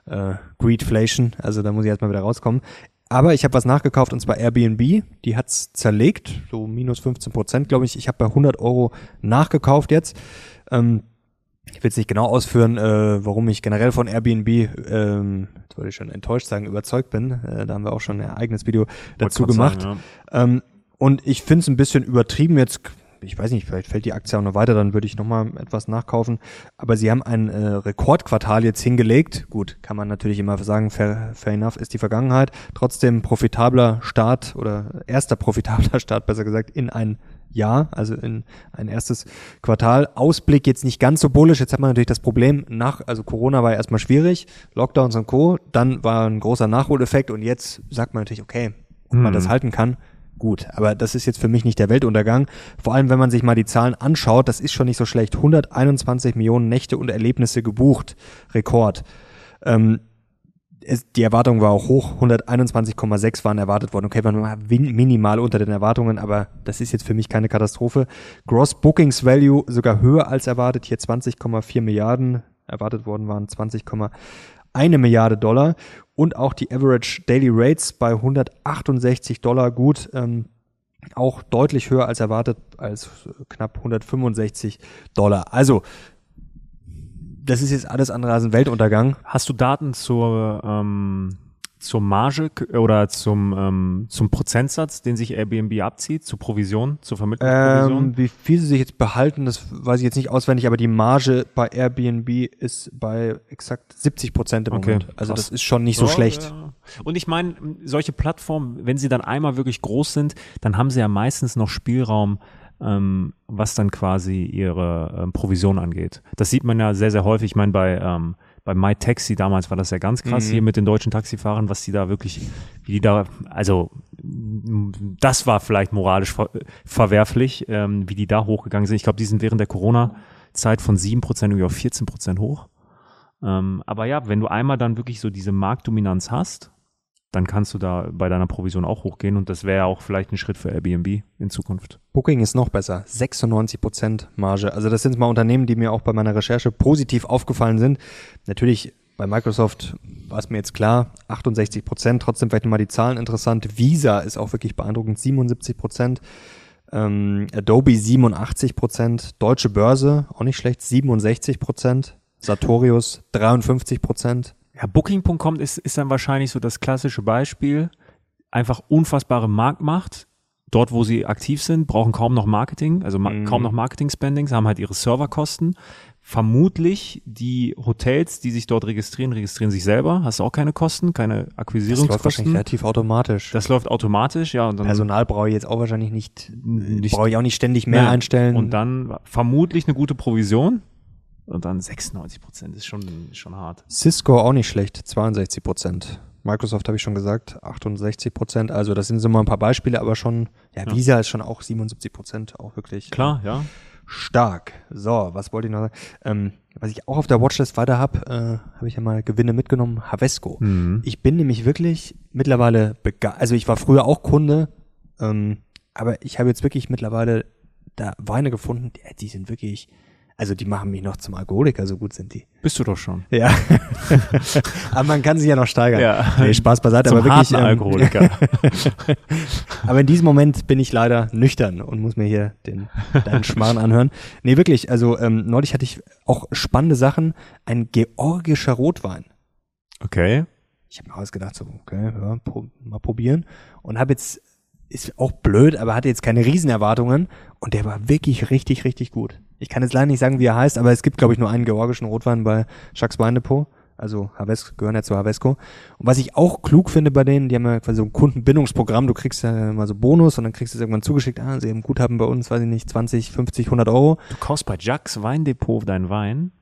äh, Greedflation, also da muss ich erstmal wieder rauskommen. Aber ich habe was nachgekauft und zwar Airbnb. Die hat's zerlegt, so minus 15 Prozent, glaube ich. Ich habe bei 100 Euro nachgekauft jetzt. Ähm, ich will es nicht genau ausführen, äh, warum ich generell von Airbnb, ähm, jetzt wollte ich schon enttäuscht sagen, überzeugt bin. Äh, da haben wir auch schon ein eigenes Video dazu gemacht. Sagen, ja. ähm, und ich finde es ein bisschen übertrieben jetzt ich weiß nicht, vielleicht fällt die Aktie auch noch weiter, dann würde ich nochmal etwas nachkaufen. Aber sie haben ein äh, Rekordquartal jetzt hingelegt. Gut, kann man natürlich immer sagen, fair, fair enough ist die Vergangenheit. Trotzdem profitabler Start oder erster profitabler *laughs* Start, besser gesagt, in ein Jahr, also in ein erstes Quartal. Ausblick jetzt nicht ganz so bullisch. Jetzt hat man natürlich das Problem nach, also Corona war ja erstmal schwierig, Lockdowns und Co. Dann war ein großer Nachholeffekt und jetzt sagt man natürlich, okay, ob man das mhm. halten kann, gut. Aber das ist jetzt für mich nicht der Weltuntergang. Vor allem, wenn man sich mal die Zahlen anschaut, das ist schon nicht so schlecht. 121 Millionen Nächte und Erlebnisse gebucht. Rekord. Ähm, die Erwartung war auch hoch, 121,6 waren erwartet worden. Okay, waren minimal unter den Erwartungen, aber das ist jetzt für mich keine Katastrophe. Gross Bookings Value sogar höher als erwartet, hier 20,4 Milliarden, erwartet worden waren 20,1 Milliarde Dollar und auch die Average Daily Rates bei 168 Dollar gut, ähm, auch deutlich höher als erwartet, als knapp 165 Dollar. Also das ist jetzt alles andere als ein Weltuntergang. Hast du Daten zur, ähm, zur Marge oder zum, ähm, zum Prozentsatz, den sich Airbnb abzieht, zur Provision, zur Vermittlungsprovision? Ähm, wie viel sie sich jetzt behalten, das weiß ich jetzt nicht auswendig, aber die Marge bei Airbnb ist bei exakt 70 Prozent im okay, Moment. Also krass. das ist schon nicht so ja, schlecht. Ja. Und ich meine, solche Plattformen, wenn sie dann einmal wirklich groß sind, dann haben sie ja meistens noch Spielraum, ähm, was dann quasi ihre ähm, Provision angeht. Das sieht man ja sehr, sehr häufig. Ich meine, bei, ähm, bei MyTaxi damals war das ja ganz krass mhm. hier mit den deutschen Taxifahrern, was die da wirklich, wie die da, also das war vielleicht moralisch ver verwerflich, ähm, wie die da hochgegangen sind. Ich glaube, die sind während der Corona-Zeit von 7% irgendwie auf 14% hoch. Ähm, aber ja, wenn du einmal dann wirklich so diese Marktdominanz hast, dann kannst du da bei deiner Provision auch hochgehen und das wäre auch vielleicht ein Schritt für Airbnb in Zukunft. Booking ist noch besser, 96% Marge. Also das sind mal Unternehmen, die mir auch bei meiner Recherche positiv aufgefallen sind. Natürlich bei Microsoft war es mir jetzt klar, 68% trotzdem vielleicht nochmal die Zahlen interessant. Visa ist auch wirklich beeindruckend, 77% Ähm, Adobe 87% Deutsche Börse, auch nicht schlecht, 67% Sartorius 53 ja, Booking.com ist, ist dann wahrscheinlich so das klassische Beispiel. Einfach unfassbare Marktmacht. Dort, wo sie aktiv sind, brauchen kaum noch Marketing, also ma mhm. kaum noch Marketing-Spendings, haben halt ihre Serverkosten. Vermutlich die Hotels, die sich dort registrieren, registrieren sich selber. Hast auch keine Kosten, keine Akquisierungskosten. Das läuft wahrscheinlich relativ automatisch. Das läuft automatisch, ja. Und dann Personal brauche ich jetzt auch wahrscheinlich nicht, nicht brauche ich auch nicht ständig mehr ja. einstellen. Und dann vermutlich eine gute Provision. Und dann 96 Prozent ist schon, schon hart. Cisco auch nicht schlecht, 62 Prozent. Microsoft habe ich schon gesagt, 68 Prozent. Also das sind so mal ein paar Beispiele, aber schon, ja, ja. Visa ist schon auch 77 Prozent, auch wirklich. Klar, ja. Stark. So, was wollte ich noch sagen? Ähm, was ich auch auf der Watchlist weiter habe, äh, habe ich ja mal Gewinne mitgenommen, Havesco. Mhm. Ich bin nämlich wirklich mittlerweile begeistert. Also ich war früher auch Kunde, ähm, aber ich habe jetzt wirklich mittlerweile da Weine gefunden, die, die sind wirklich also die machen mich noch zum Alkoholiker, so gut sind die. Bist du doch schon. Ja. *laughs* aber man kann sich ja noch steigern. Ja. Nee, Spaß beiseite, zum aber wirklich. Ähm, Alkoholiker. *laughs* aber in diesem Moment bin ich leider nüchtern und muss mir hier den deinen Schmarrn anhören. Nee, wirklich, also ähm, neulich hatte ich auch spannende Sachen. Ein georgischer Rotwein. Okay. Ich habe mir ausgedacht, so, okay, ja, pro, mal probieren. Und habe jetzt ist auch blöd, aber hatte jetzt keine Riesenerwartungen und der war wirklich richtig, richtig gut. Ich kann jetzt leider nicht sagen, wie er heißt, aber es gibt, glaube ich, nur einen georgischen Rotwein bei Jacques Weindepot. Also Havesco, gehören ja zu Havesco. Und was ich auch klug finde bei denen, die haben ja quasi so ein Kundenbindungsprogramm, du kriegst ja mal so Bonus und dann kriegst du es irgendwann zugeschickt, ah, sie haben Guthaben bei uns, weiß ich nicht, 20, 50, 100 Euro. Du kaufst bei Jacques Weindepot deinen Wein?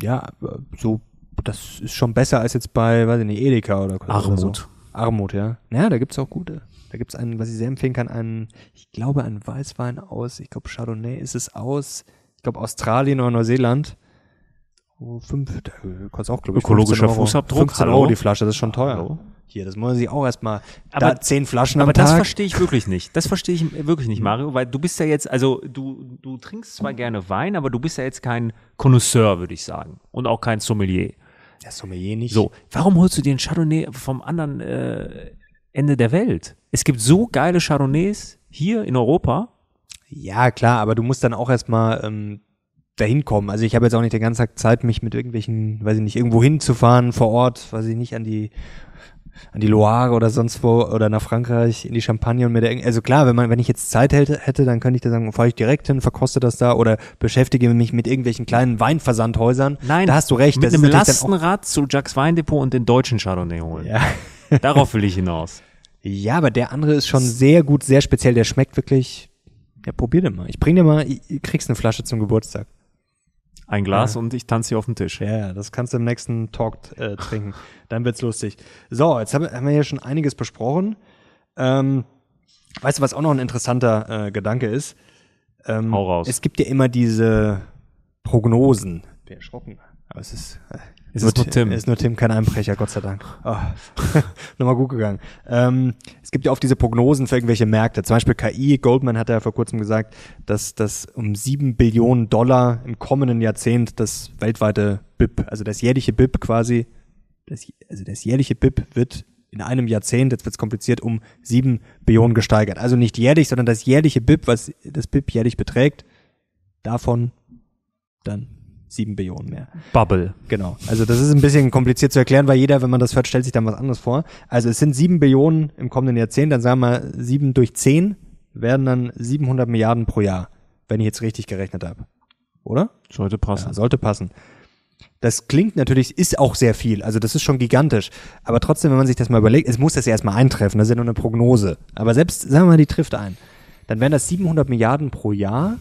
Ja, so, das ist schon besser als jetzt bei, weiß ich nicht, Edeka oder Armut. Oder so. Armut, ja. Ja, da gibt's auch gute. Da gibt's einen, was ich sehr empfehlen kann, einen, ich glaube, einen Weißwein aus, ich glaube Chardonnay ist es aus, ich glaube Australien oder Neuseeland. Oh, fünf, da kostet auch, glaube ich, Ökologischer Fußabdruck. 15 Euro die Flasche, das ist schon teuer. Hallo? Hier, das muss ich auch erstmal, aber da zehn Flaschen am aber Tag. Aber das verstehe ich wirklich nicht. Das *laughs* verstehe ich wirklich nicht, Mario, weil du bist ja jetzt, also du, du trinkst zwar gerne Wein, aber du bist ja jetzt kein Connoisseur, würde ich sagen. Und auch kein Sommelier. Ja, Sommelier nicht. So, warum holst du dir einen Chardonnay vom anderen äh, Ende der Welt? Es gibt so geile Chardonnays hier in Europa. Ja, klar, aber du musst dann auch erstmal ähm, dahin kommen. Also ich habe jetzt auch nicht den ganzen Tag Zeit, mich mit irgendwelchen, weiß ich nicht, irgendwo hinzufahren vor Ort, weiß ich nicht, an die an die Loire oder sonst wo oder nach Frankreich in die Champagne und mit der, also klar, wenn man, wenn ich jetzt Zeit hätte, hätte dann könnte ich da sagen, fahre ich direkt hin, verkoste das da oder beschäftige mich mit irgendwelchen kleinen Weinversandhäusern. Nein, da hast du recht. Mit einem Lastenrad zu Jacques Weindepot und den deutschen Chardonnay holen. Ja. Darauf will ich hinaus. *laughs* Ja, aber der andere ist schon sehr gut, sehr speziell. Der schmeckt wirklich. Ja, probier den mal. Ich bring dir mal, ich, kriegst eine Flasche zum Geburtstag. Ein Glas ja. und ich tanze hier auf dem Tisch. Ja, das kannst du im nächsten Talk äh, trinken. *laughs* Dann wird's lustig. So, jetzt haben, wir hier schon einiges besprochen. Ähm, weißt du, was auch noch ein interessanter äh, Gedanke ist? Ähm, Hau raus. Es gibt ja immer diese Prognosen. Bin erschrocken. Aber es ist, es ist nur Tim. Es ist nur Tim, kein Einbrecher, Gott sei Dank. Oh. *laughs* Nochmal gut gegangen. Ähm, es gibt ja oft diese Prognosen für irgendwelche Märkte. Zum Beispiel KI. Goldman hat ja vor kurzem gesagt, dass das um sieben Billionen Dollar im kommenden Jahrzehnt das weltweite BIP, also das jährliche BIP quasi, das, also das jährliche BIP wird in einem Jahrzehnt, jetzt wird es kompliziert, um sieben Billionen gesteigert. Also nicht jährlich, sondern das jährliche BIP, was das BIP jährlich beträgt, davon dann sieben Billionen mehr. Bubble. Genau. Also das ist ein bisschen kompliziert zu erklären, weil jeder, wenn man das hört, stellt sich dann was anderes vor. Also es sind sieben Billionen im kommenden Jahrzehnt, dann sagen wir sieben durch zehn werden dann 700 Milliarden pro Jahr, wenn ich jetzt richtig gerechnet habe. Oder? Sollte passen. Ja, sollte passen. Das klingt natürlich, ist auch sehr viel, also das ist schon gigantisch. Aber trotzdem, wenn man sich das mal überlegt, es muss das ja erstmal eintreffen, das ist ja nur eine Prognose. Aber selbst, sagen wir mal, die trifft ein. Dann wären das 700 Milliarden pro Jahr,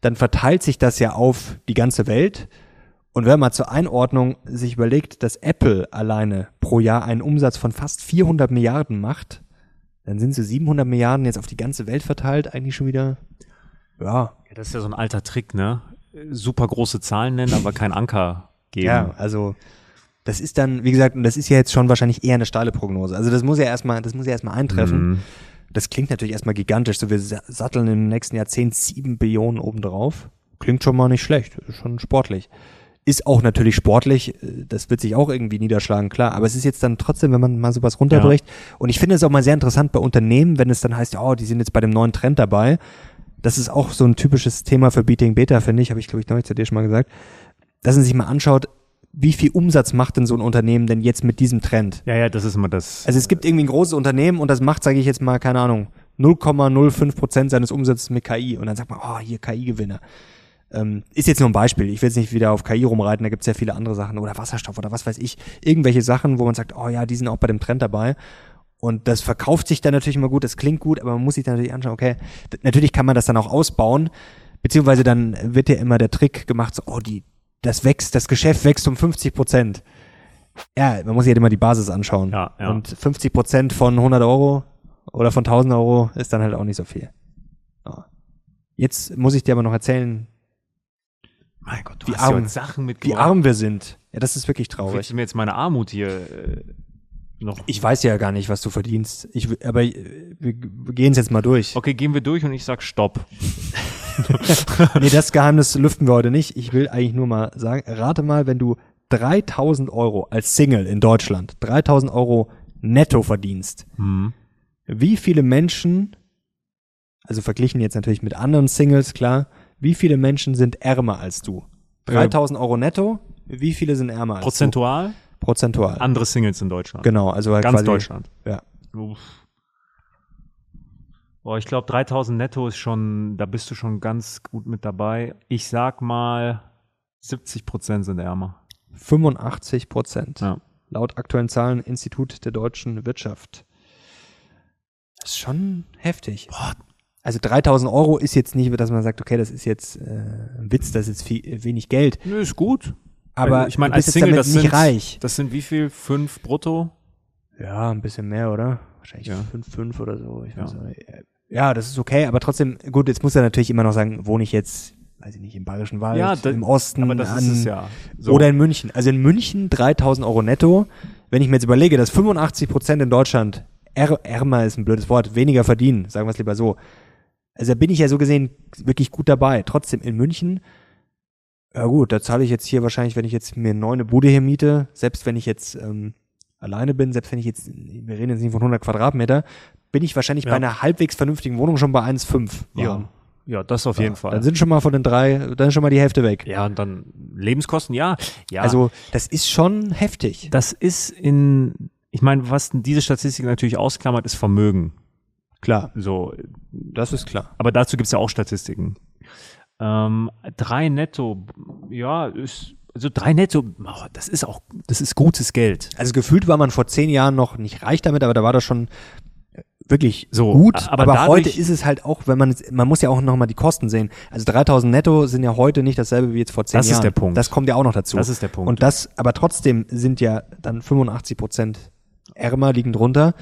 dann verteilt sich das ja auf die ganze Welt. Und wenn man zur Einordnung sich überlegt, dass Apple alleine pro Jahr einen Umsatz von fast 400 Milliarden macht, dann sind so 700 Milliarden jetzt auf die ganze Welt verteilt eigentlich schon wieder, ja. ja das ist ja so ein alter Trick, ne? Super große Zahlen nennen, aber kein Anker geben. Ja, also das ist dann, wie gesagt, und das ist ja jetzt schon wahrscheinlich eher eine steile Prognose. Also das muss ja erstmal, das muss ja erstmal eintreffen. Mhm. Das klingt natürlich erstmal gigantisch. So, wir satteln im nächsten Jahrzehnt sieben Billionen obendrauf. Klingt schon mal nicht schlecht, ist schon sportlich. Ist auch natürlich sportlich, das wird sich auch irgendwie niederschlagen, klar. Aber es ist jetzt dann trotzdem, wenn man mal sowas runterbricht. Ja. Und ich finde es auch mal sehr interessant bei Unternehmen, wenn es dann heißt, oh, die sind jetzt bei dem neuen Trend dabei. Das ist auch so ein typisches Thema für Beating Beta, finde ich, habe ich, glaube ich, neulich zu dir schon mal gesagt dass man sich mal anschaut, wie viel Umsatz macht denn so ein Unternehmen denn jetzt mit diesem Trend? Ja, ja, das ist immer das. Also es gibt irgendwie ein großes Unternehmen und das macht, sage ich jetzt mal, keine Ahnung, 0,05 Prozent seines Umsatzes mit KI und dann sagt man, oh, hier KI-Gewinner. Ähm, ist jetzt nur ein Beispiel. Ich will jetzt nicht wieder auf KI rumreiten, da gibt es ja viele andere Sachen oder Wasserstoff oder was weiß ich. Irgendwelche Sachen, wo man sagt, oh ja, die sind auch bei dem Trend dabei. Und das verkauft sich dann natürlich immer gut, das klingt gut, aber man muss sich dann natürlich anschauen, okay, natürlich kann man das dann auch ausbauen, beziehungsweise dann wird ja immer der Trick gemacht, so, oh, die, das wächst, das Geschäft wächst um 50 Prozent. Ja, man muss sich halt immer die Basis anschauen. Ja, ja. Und 50 Prozent von 100 Euro oder von 1000 Euro ist dann halt auch nicht so viel. Jetzt muss ich dir aber noch erzählen, mein Gott, wie arm, Sachen wie arm wir sind. Ja, das ist wirklich traurig. Du mir jetzt meine Armut hier äh, noch? Ich weiß ja gar nicht, was du verdienst. Ich, aber äh, wir, wir gehen es jetzt mal durch. Okay, gehen wir durch und ich sag Stopp. *laughs* nee, das Geheimnis lüften wir heute nicht. Ich will eigentlich nur mal sagen, rate mal, wenn du 3000 Euro als Single in Deutschland, 3000 Euro netto verdienst, mhm. wie viele Menschen, also verglichen jetzt natürlich mit anderen Singles, klar, wie viele Menschen sind ärmer als du? 3000 Euro netto, wie viele sind ärmer als Prozentual? du? Prozentual? Prozentual. Andere Singles in Deutschland. Genau, also halt Ganz quasi, Deutschland. Ja. Uff. Boah, ich glaube 3000 netto ist schon, da bist du schon ganz gut mit dabei. Ich sag mal 70 Prozent sind ärmer. 85 Prozent. Ja. Laut aktuellen Zahlen Institut der deutschen Wirtschaft. Das ist schon heftig. Boah. Also 3000 Euro ist jetzt nicht, dass man sagt, okay, das ist jetzt äh, ein Witz, das ist viel, wenig Geld. Nö, ist gut. Aber ich meine, als Single, das nicht sind, reich. Das sind wie viel? Fünf brutto? Ja, ein bisschen mehr, oder? Wahrscheinlich ja. fünf, fünf oder so. Ich ja. weiß nicht ja, das ist okay, aber trotzdem, gut, jetzt muss er natürlich immer noch sagen, wohne ich jetzt, weiß ich nicht, im Bayerischen Wald, ja, das, im Osten, aber das an, ist es ja. So. oder in München. Also in München 3000 Euro netto. Wenn ich mir jetzt überlege, dass 85 Prozent in Deutschland är, ärmer ist ein blödes Wort, weniger verdienen, sagen wir es lieber so. Also da bin ich ja so gesehen wirklich gut dabei. Trotzdem in München, ja gut, da zahle ich jetzt hier wahrscheinlich, wenn ich jetzt mir eine neue Bude hier miete, selbst wenn ich jetzt ähm, alleine bin, selbst wenn ich jetzt, wir reden jetzt nicht von 100 Quadratmeter, bin ich wahrscheinlich ja. bei einer halbwegs vernünftigen Wohnung schon bei 1,5. Ja. Ja, das auf ja, jeden Fall. Dann sind schon mal von den drei, dann ist schon mal die Hälfte weg. Ja, und dann Lebenskosten, ja. ja. Also, das ist schon heftig. Das ist in, ich meine, was diese Statistik natürlich ausklammert, ist Vermögen. Klar. So. Das ist klar. Aber dazu gibt's ja auch Statistiken. Ähm, drei netto, ja, ist, also drei netto, oh, das ist auch, das ist gutes Geld. Also gefühlt war man vor zehn Jahren noch nicht reich damit, aber da war das schon wirklich so gut, aber, aber heute ist es halt auch, wenn man man muss ja auch noch mal die Kosten sehen. Also 3000 netto sind ja heute nicht dasselbe wie jetzt vor zehn das Jahren. Das ist der Punkt. Das kommt ja auch noch dazu. Das ist der Punkt. Und das, aber trotzdem sind ja dann 85 Prozent ärmer liegen drunter.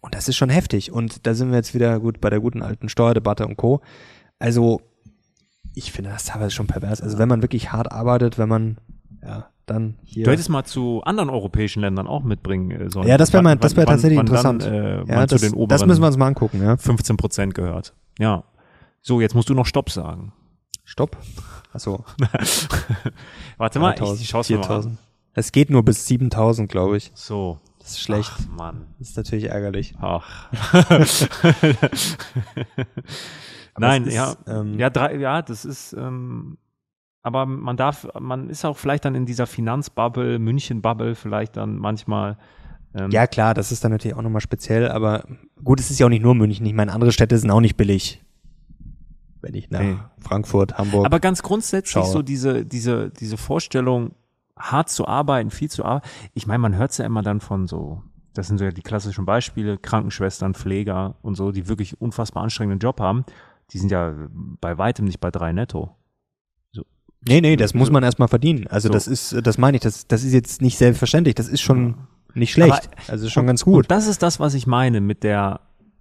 Und das ist schon heftig. Und da sind wir jetzt wieder gut bei der guten alten Steuerdebatte und Co. Also, ich finde das teilweise schon pervers. Also, wenn man wirklich hart arbeitet, wenn man, ja, dann hier. Du hättest mal zu anderen europäischen Ländern auch mitbringen äh, sollen. Ja, das wäre mal, das wäre tatsächlich wann, interessant. Dann, äh, ja, das, das müssen wir uns mal angucken, ja. 15 Prozent gehört. Ja. So, jetzt musst du noch Stopp sagen. Stopp? Achso. *laughs* Warte mal, ich, ich schaue mal an. Es geht nur bis 7000, glaube ich. So. Das ist schlecht. Ach, Mann. Das ist natürlich ärgerlich. Ach. *laughs* *laughs* Nein, ist, ja, ähm, ja, drei, ja, das ist, ähm, aber man darf, man ist auch vielleicht dann in dieser Finanzbubble, München-Bubble vielleicht dann manchmal. Ähm, ja, klar, das ist dann natürlich auch nochmal speziell, aber gut, es ist ja auch nicht nur München. Ich meine, andere Städte sind auch nicht billig. Wenn ich nach nee. Frankfurt, Hamburg. Aber ganz grundsätzlich schaue. so diese, diese, diese Vorstellung, hart zu arbeiten, viel zu arbeiten. Ich meine, man hört es ja immer dann von so, das sind so ja die klassischen Beispiele, Krankenschwestern, Pfleger und so, die wirklich unfassbar anstrengenden Job haben. Die sind ja bei weitem nicht bei drei netto. So. Nee, nee, das muss man erstmal verdienen. Also so. das ist, das meine ich, das, das ist jetzt nicht selbstverständlich, das ist schon nicht schlecht. Aber, also schon und, ganz gut. Und das ist das, was ich meine mit der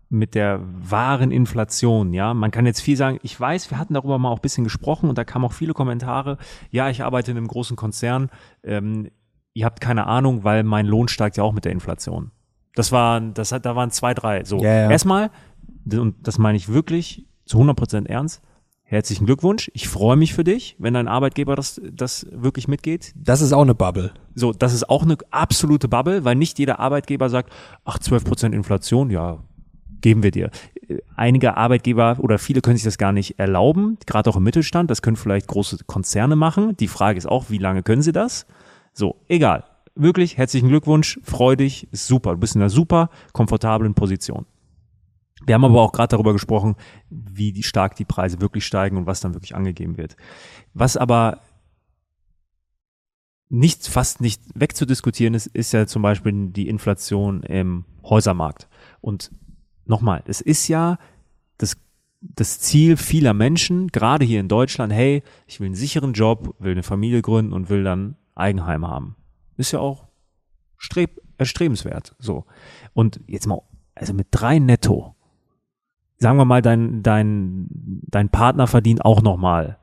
mit der wahren Inflation, ja. Man kann jetzt viel sagen, ich weiß, wir hatten darüber mal auch ein bisschen gesprochen und da kamen auch viele Kommentare. Ja, ich arbeite in einem großen Konzern. Ähm, ihr habt keine Ahnung, weil mein Lohn steigt ja auch mit der Inflation. Das waren, das hat, da waren zwei, drei. So, ja, ja. erstmal, und das meine ich wirklich zu 100 Prozent ernst. Herzlichen Glückwunsch. Ich freue mich für dich, wenn dein Arbeitgeber das, das wirklich mitgeht. Das ist auch eine Bubble. So, das ist auch eine absolute Bubble, weil nicht jeder Arbeitgeber sagt, ach, 12 Prozent Inflation, ja, geben wir dir. Einige Arbeitgeber oder viele können sich das gar nicht erlauben, gerade auch im Mittelstand. Das können vielleicht große Konzerne machen. Die Frage ist auch, wie lange können sie das? So, egal. Wirklich, herzlichen Glückwunsch, freu dich, ist super. Du bist in einer super komfortablen Position. Wir haben aber auch gerade darüber gesprochen, wie stark die Preise wirklich steigen und was dann wirklich angegeben wird. Was aber nicht, fast nicht wegzudiskutieren ist, ist ja zum Beispiel die Inflation im Häusermarkt. Und nochmal, es ist ja das, das Ziel vieler Menschen, gerade hier in Deutschland, hey, ich will einen sicheren Job, will eine Familie gründen und will dann Eigenheim haben. Ist ja auch streb, erstrebenswert, so. Und jetzt mal, also mit drei netto, sagen wir mal, dein, dein, dein Partner verdient auch nochmal,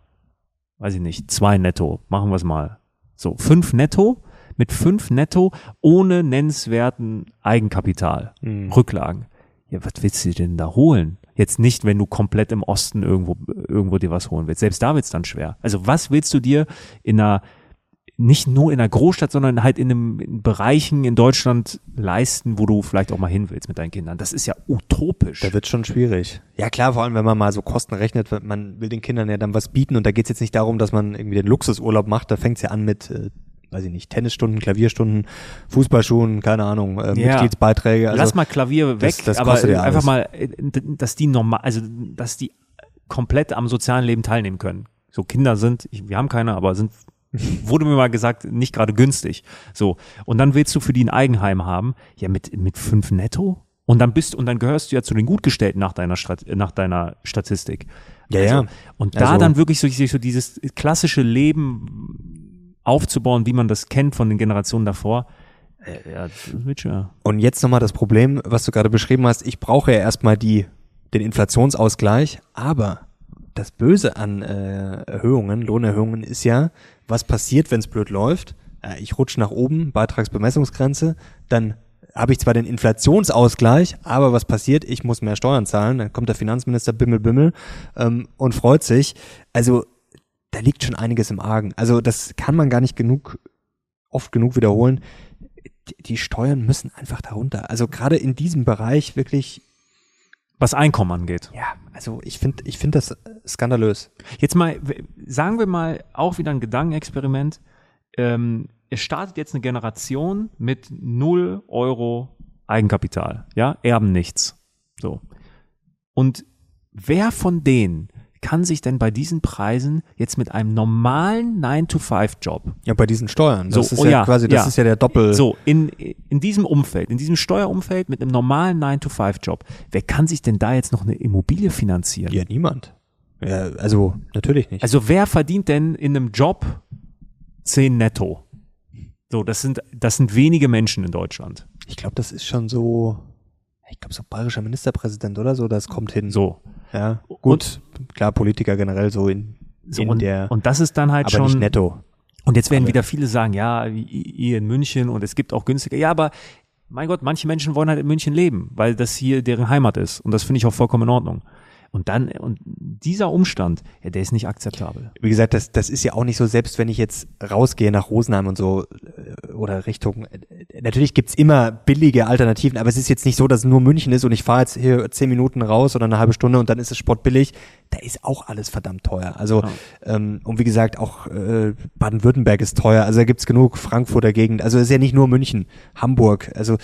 weiß ich nicht, zwei netto, machen wir es mal. So, fünf netto, mit fünf netto ohne nennenswerten Eigenkapital, mhm. Rücklagen ja, was willst du denn da holen? Jetzt nicht, wenn du komplett im Osten irgendwo, irgendwo dir was holen willst. Selbst da wird's dann schwer. Also was willst du dir in einer, nicht nur in einer Großstadt, sondern halt in einem in Bereichen in Deutschland leisten, wo du vielleicht auch mal hin willst mit deinen Kindern. Das ist ja utopisch. Da wird schon schwierig. Ja klar, vor allem wenn man mal so Kosten rechnet, man will den Kindern ja dann was bieten und da geht's jetzt nicht darum, dass man irgendwie den Luxusurlaub macht, da fängt's ja an mit äh, weiß ich nicht, Tennisstunden, Klavierstunden, Fußballschuhen, keine Ahnung, äh, ja. Mitgliedsbeiträge. Also, Lass mal Klavier weg, das, das aber ja einfach mal, äh, dass die normal, also dass die komplett am sozialen Leben teilnehmen können. So Kinder sind, ich, wir haben keine, aber sind wurde mir mal gesagt, nicht gerade günstig. So. Und dann willst du für die ein Eigenheim haben. Ja, mit, mit fünf netto? Und dann bist, und dann gehörst du ja zu den Gutgestellten nach deiner, Stat nach deiner Statistik. Ja, also, ja. Und da also, dann wirklich so, so dieses klassische Leben aufzubauen, wie man das kennt von den Generationen davor. Äh, ja, schwer. Und jetzt nochmal das Problem, was du gerade beschrieben hast. Ich brauche ja erstmal die, den Inflationsausgleich, aber das Böse an äh, Erhöhungen, Lohnerhöhungen ist ja, was passiert, wenn es blöd läuft. Äh, ich rutsche nach oben, Beitragsbemessungsgrenze, dann habe ich zwar den Inflationsausgleich, aber was passiert? Ich muss mehr Steuern zahlen. Dann kommt der Finanzminister Bimmel Bimmel ähm, und freut sich. Also da liegt schon einiges im Argen. Also das kann man gar nicht genug, oft genug wiederholen. Die, die Steuern müssen einfach darunter. Also gerade in diesem Bereich wirklich. Was Einkommen angeht. Ja, also ich finde, ich finde das skandalös. Jetzt mal, sagen wir mal auch wieder ein Gedankenexperiment. Ähm, es startet jetzt eine Generation mit null Euro Eigenkapital. Ja, erben nichts. So. Und wer von denen kann sich denn bei diesen Preisen jetzt mit einem normalen 9-to-5-Job. Ja, bei diesen Steuern. Das so, ist oh ja, ja, quasi, das ja. ist ja der Doppel. So, in, in diesem Umfeld, in diesem Steuerumfeld mit einem normalen 9-to-5-Job, wer kann sich denn da jetzt noch eine Immobilie finanzieren? Ja, niemand. Ja, also, natürlich nicht. Also, wer verdient denn in einem Job 10 netto? So, das sind, das sind wenige Menschen in Deutschland. Ich glaube, das ist schon so, ich glaube, so bayerischer Ministerpräsident oder so, das kommt hin. So. Ja, gut. Und, klar, Politiker generell so in, so in und, der. Und das ist dann halt aber schon. Nicht netto. Und jetzt werden wieder viele sagen, ja, ihr in München und es gibt auch günstiger. Ja, aber mein Gott, manche Menschen wollen halt in München leben, weil das hier deren Heimat ist. Und das finde ich auch vollkommen in Ordnung. Und dann, und dieser Umstand, ja, der ist nicht akzeptabel. Wie gesagt, das, das ist ja auch nicht so, selbst wenn ich jetzt rausgehe nach Rosenheim und so äh, oder Richtung, äh, natürlich gibt's immer billige Alternativen, aber es ist jetzt nicht so, dass es nur München ist und ich fahre jetzt hier zehn Minuten raus oder eine halbe Stunde und dann ist es sportbillig. Da ist auch alles verdammt teuer. Also, ja. ähm, und wie gesagt, auch äh, Baden-Württemberg ist teuer, also da gibt's genug Frankfurter Gegend. Also es ist ja nicht nur München, Hamburg, also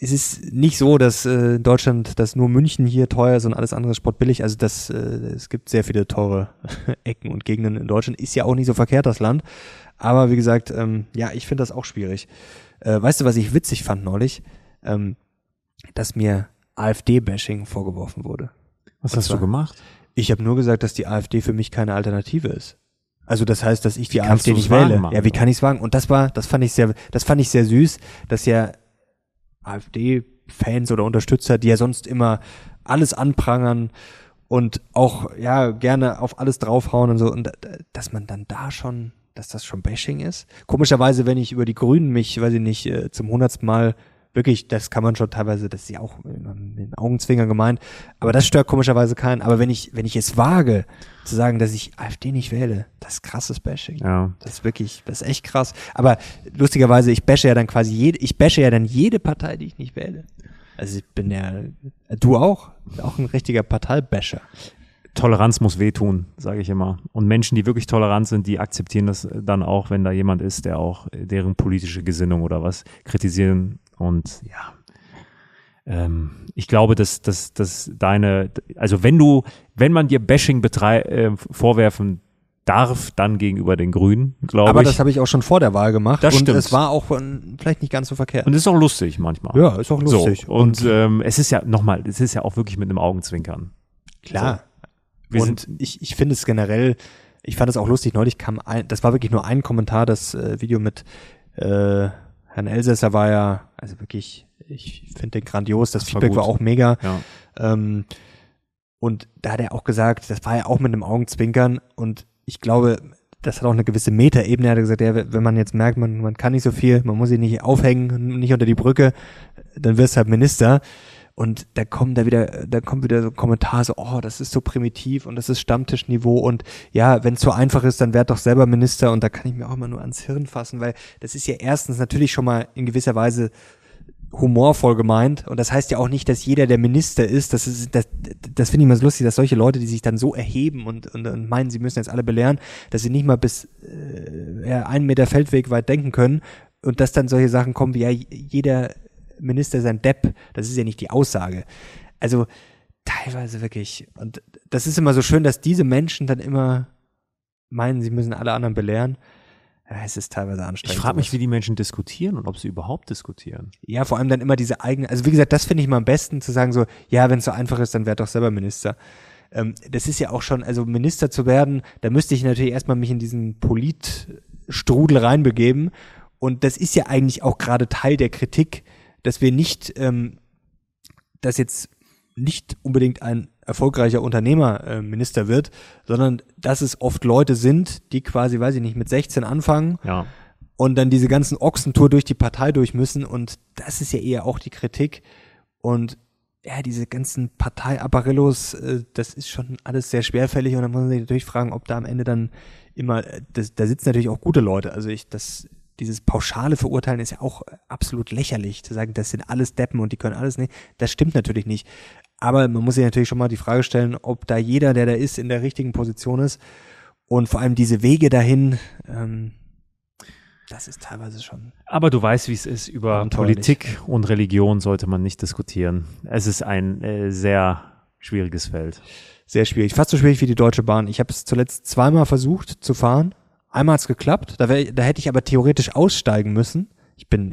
es ist nicht so, dass äh, in Deutschland, dass nur München hier teuer ist und alles andere sportbillig. Also das, äh, es gibt sehr viele teure *laughs* Ecken und Gegenden in Deutschland. Ist ja auch nicht so verkehrt, das Land. Aber wie gesagt, ähm, ja, ich finde das auch schwierig. Äh, weißt du, was ich witzig fand neulich? Ähm, dass mir AfD-Bashing vorgeworfen wurde. Was und hast zwar, du gemacht? Ich habe nur gesagt, dass die AfD für mich keine Alternative ist. Also das heißt, dass ich die AfD nicht wähle. Machen, ja, wie kann ich es wagen? Und das war, das fand ich sehr, das fand ich sehr süß, dass ja AfD-Fans oder Unterstützer, die ja sonst immer alles anprangern und auch ja gerne auf alles draufhauen und so und dass man dann da schon, dass das schon Bashing ist. Komischerweise, wenn ich über die Grünen mich, weiß ich nicht, äh, zum hundertsten Mal wirklich, das kann man schon teilweise, das ist ja auch mit den Augenzwinger gemeint, aber das stört komischerweise keinen. Aber wenn ich, wenn ich es wage, zu sagen, dass ich AfD nicht wähle, das ist krasses Bashing. Ja. Das ist wirklich, das ist echt krass. Aber lustigerweise, ich bashe ja dann quasi jede, ich bashe ja dann jede Partei, die ich nicht wähle. Also ich bin ja, du auch, auch ein richtiger Parteibasher. Toleranz muss wehtun, sage ich immer. Und Menschen, die wirklich tolerant sind, die akzeptieren das dann auch, wenn da jemand ist, der auch deren politische Gesinnung oder was kritisieren und ja, ähm, ich glaube, dass, dass, dass deine, also wenn du, wenn man dir Bashing betrei äh, vorwerfen darf, dann gegenüber den Grünen, glaube ich. Aber das habe ich auch schon vor der Wahl gemacht. Das und stimmt. es war auch vielleicht nicht ganz so verkehrt. Und es ist auch lustig manchmal. Ja, ist auch lustig. So, und, und ähm, es ist ja, nochmal, es ist ja auch wirklich mit einem Augenzwinkern. Klar. So. und ich, ich finde es generell, ich fand es auch lustig, neulich kam ein, das war wirklich nur ein Kommentar, das äh, Video mit äh, Herrn Elsässer war ja, also wirklich, ich finde den grandios, das, das Feedback war, war, auch mega. Ja. Ähm, und da hat er auch gesagt, das war ja auch mit einem Augenzwinkern und ich glaube, das hat auch eine gewisse Metaebene. Er hat gesagt, ja, wenn man jetzt merkt, man, man kann nicht so viel, man muss sich nicht aufhängen, nicht unter die Brücke, dann wirst du halt Minister. Und da kommt da wieder, da kommt wieder so ein Kommentar so, oh, das ist so primitiv und das ist Stammtischniveau. Und ja, wenn es so einfach ist, dann werd doch selber Minister. Und da kann ich mir auch immer nur ans Hirn fassen, weil das ist ja erstens natürlich schon mal in gewisser Weise humorvoll gemeint. Und das heißt ja auch nicht, dass jeder der Minister ist. Das ist das, das finde ich immer so lustig, dass solche Leute, die sich dann so erheben und, und, und meinen, sie müssen jetzt alle belehren, dass sie nicht mal bis äh, einen Meter Feldweg weit denken können. Und dass dann solche Sachen kommen wie ja jeder Minister sein Depp. Das ist ja nicht die Aussage. Also teilweise wirklich. Und das ist immer so schön, dass diese Menschen dann immer meinen, sie müssen alle anderen belehren. Ja, es ist teilweise anstrengend. Ich frage mich, wie die Menschen diskutieren und ob sie überhaupt diskutieren. Ja, vor allem dann immer diese eigene, also wie gesagt, das finde ich mal am besten zu sagen so, ja, wenn es so einfach ist, dann werd doch selber Minister. Ähm, das ist ja auch schon, also Minister zu werden, da müsste ich natürlich erstmal mich in diesen Politstrudel reinbegeben. Und das ist ja eigentlich auch gerade Teil der Kritik, dass wir nicht, ähm, dass jetzt nicht unbedingt ein erfolgreicher Unternehmer äh, Minister wird, sondern dass es oft Leute sind, die quasi, weiß ich nicht, mit 16 anfangen ja. und dann diese ganzen Ochsentour durch die Partei durch müssen. Und das ist ja eher auch die Kritik. Und ja, diese ganzen Parteiapparillos, äh, das ist schon alles sehr schwerfällig. Und dann muss man sich natürlich fragen, ob da am Ende dann immer, äh, das, da sitzen natürlich auch gute Leute, also ich, das dieses pauschale Verurteilen ist ja auch absolut lächerlich, zu sagen, das sind alles Deppen und die können alles nicht. Das stimmt natürlich nicht. Aber man muss sich natürlich schon mal die Frage stellen, ob da jeder, der da ist, in der richtigen Position ist. Und vor allem diese Wege dahin, ähm, das ist teilweise schon. Aber du weißt, wie es ist. Über Politik und Religion sollte man nicht diskutieren. Es ist ein äh, sehr schwieriges Feld. Sehr schwierig. Fast so schwierig wie die Deutsche Bahn. Ich habe es zuletzt zweimal versucht zu fahren Einmal hat's geklappt, da, wär, da hätte ich aber theoretisch aussteigen müssen. Ich bin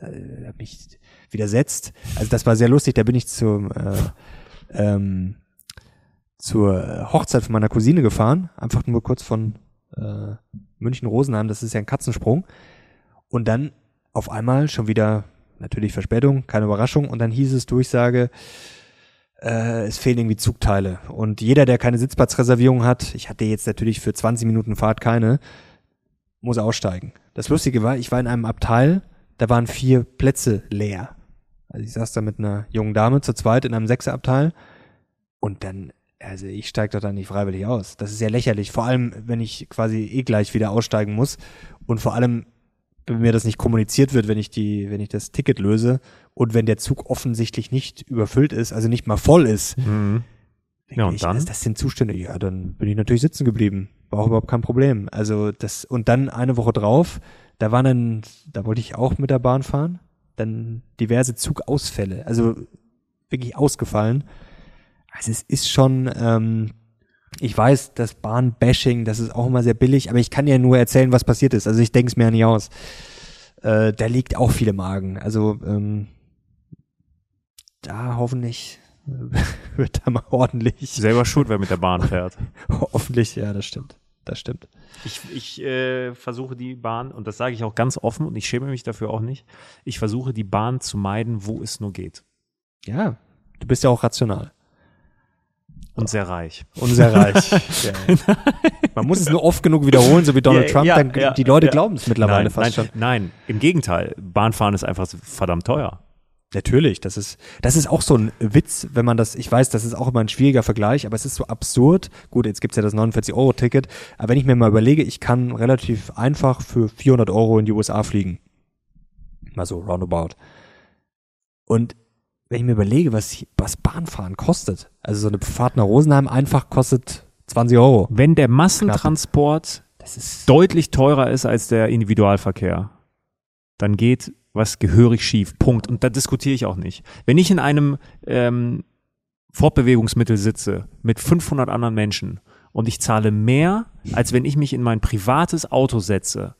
äh, hab mich widersetzt. Also das war sehr lustig, da bin ich zum äh, ähm, zur Hochzeit von meiner Cousine gefahren, einfach nur kurz von äh, München Rosenheim, das ist ja ein Katzensprung. Und dann auf einmal schon wieder natürlich Verspätung, keine Überraschung und dann hieß es Durchsage äh, es fehlen irgendwie Zugteile. Und jeder, der keine Sitzplatzreservierung hat, ich hatte jetzt natürlich für 20 Minuten Fahrt keine, muss aussteigen. Das Lustige war, ich war in einem Abteil, da waren vier Plätze leer. Also ich saß da mit einer jungen Dame zu zweit in einem Sechserabteil und dann, also ich steige doch dann nicht freiwillig aus. Das ist ja lächerlich, vor allem wenn ich quasi eh gleich wieder aussteigen muss und vor allem mir das nicht kommuniziert wird, wenn ich die, wenn ich das Ticket löse und wenn der Zug offensichtlich nicht überfüllt ist, also nicht mal voll ist. Mhm. Ja, und ich, dann? Das, das sind Zustände. Ja, dann bin ich natürlich sitzen geblieben. War auch überhaupt kein Problem. Also das, und dann eine Woche drauf, da waren dann, da wollte ich auch mit der Bahn fahren, dann diverse Zugausfälle, also wirklich ausgefallen. Also es ist schon, ähm, ich weiß, das Bahnbashing, das ist auch immer sehr billig, aber ich kann ja nur erzählen, was passiert ist. Also ich denke es mir ja nicht aus. Äh, da liegt auch viele Magen. Also ähm, da hoffentlich *laughs* wird da mal ordentlich. Selber schuld, wer mit der Bahn fährt. *laughs* hoffentlich, ja, das stimmt. Das stimmt. Ich, ich äh, versuche die Bahn, und das sage ich auch ganz offen und ich schäme mich dafür auch nicht, ich versuche die Bahn zu meiden, wo es nur geht. Ja, du bist ja auch rational. Und sehr reich. Und sehr reich. ja. *laughs* Man muss es nur oft genug wiederholen, so wie Donald Ja, Trump, ja, dann die Leute glauben es mittlerweile nein, fast nein, schon. nein, im Gegenteil. Bahnfahren ist einfach verdammt teuer. Natürlich, das ist, das ist auch so ein Witz, wenn man das, ich weiß, das ist auch immer ein schwieriger Vergleich, aber es ist so absurd. Gut, jetzt gibt's ja das 49-Euro-Ticket, aber wenn ich mir mal überlege, ich kann relativ einfach für 400 Euro in die USA fliegen. Mal so roundabout. Und wenn ich mir überlege, was, was Bahnfahren kostet, also so eine Fahrt nach Rosenheim einfach kostet 20 Euro. Wenn der Massentransport Das ist, deutlich teurer ist als der Individualverkehr, dann geht was gehörig schief. Punkt. Und da diskutiere ich auch nicht. Wenn ich in einem ähm, Fortbewegungsmittel sitze mit 500 anderen Menschen und ich zahle mehr, als wenn ich mich in mein privates Auto setze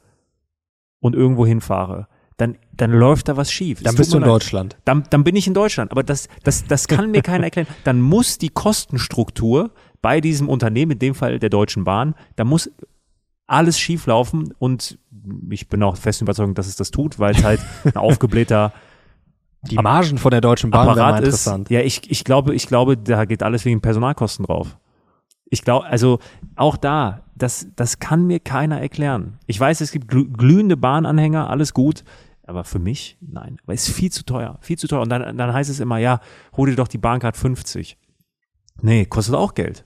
und irgendwo hinfahre, dann, dann läuft da was schief. Dann bist du in leid. Deutschland. Dann, dann bin ich in Deutschland. Aber das, das, das kann mir keiner erklären. *laughs* Dann muss die Kostenstruktur bei diesem Unternehmen, in dem Fall der Deutschen Bahn, da muss alles schief laufen und ich bin auch fest überzeugt, dass es das tut, weil es halt ein *laughs* aufgeblähter Die Margen von der Deutschen Bahn wären Apparat ist. interessant. Ja, ich, ich glaube, ich glaube, da geht alles wegen Personalkosten drauf. Ich glaube, also auch da, das, das kann mir keiner erklären. Ich weiß, es gibt glü- glühende Bahnanhänger, alles gut, aber für mich, nein, weil es ist viel zu teuer, viel zu teuer. Und dann, dann heißt es immer, ja, hol dir doch die Bahncard 50. Nee, kostet auch Geld.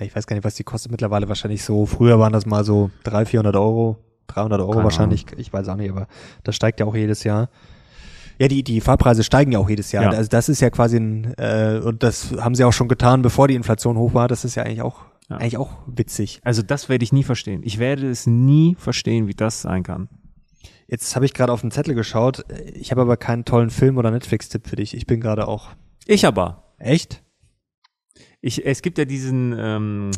Ich weiß gar nicht, was die kostet mittlerweile wahrscheinlich so. Früher waren das mal so 300, 400 Euro, 300 Euro Keine wahrscheinlich. Ich weiß auch nicht, aber das steigt ja auch jedes Jahr. Ja, die, die Fahrpreise steigen ja auch jedes Jahr. Ja. Also das ist ja quasi ein, äh, und das haben sie auch schon getan, bevor die Inflation hoch war. Das ist ja eigentlich auch, Ja. eigentlich auch witzig. Also das werde ich nie verstehen. Ich werde es nie verstehen, wie das sein kann. Jetzt habe ich gerade auf den Zettel geschaut. Ich habe aber keinen tollen Film oder Netflix-Tipp für dich. Ich bin gerade auch. Ich aber. Echt? Ich, es gibt ja diesen ähm,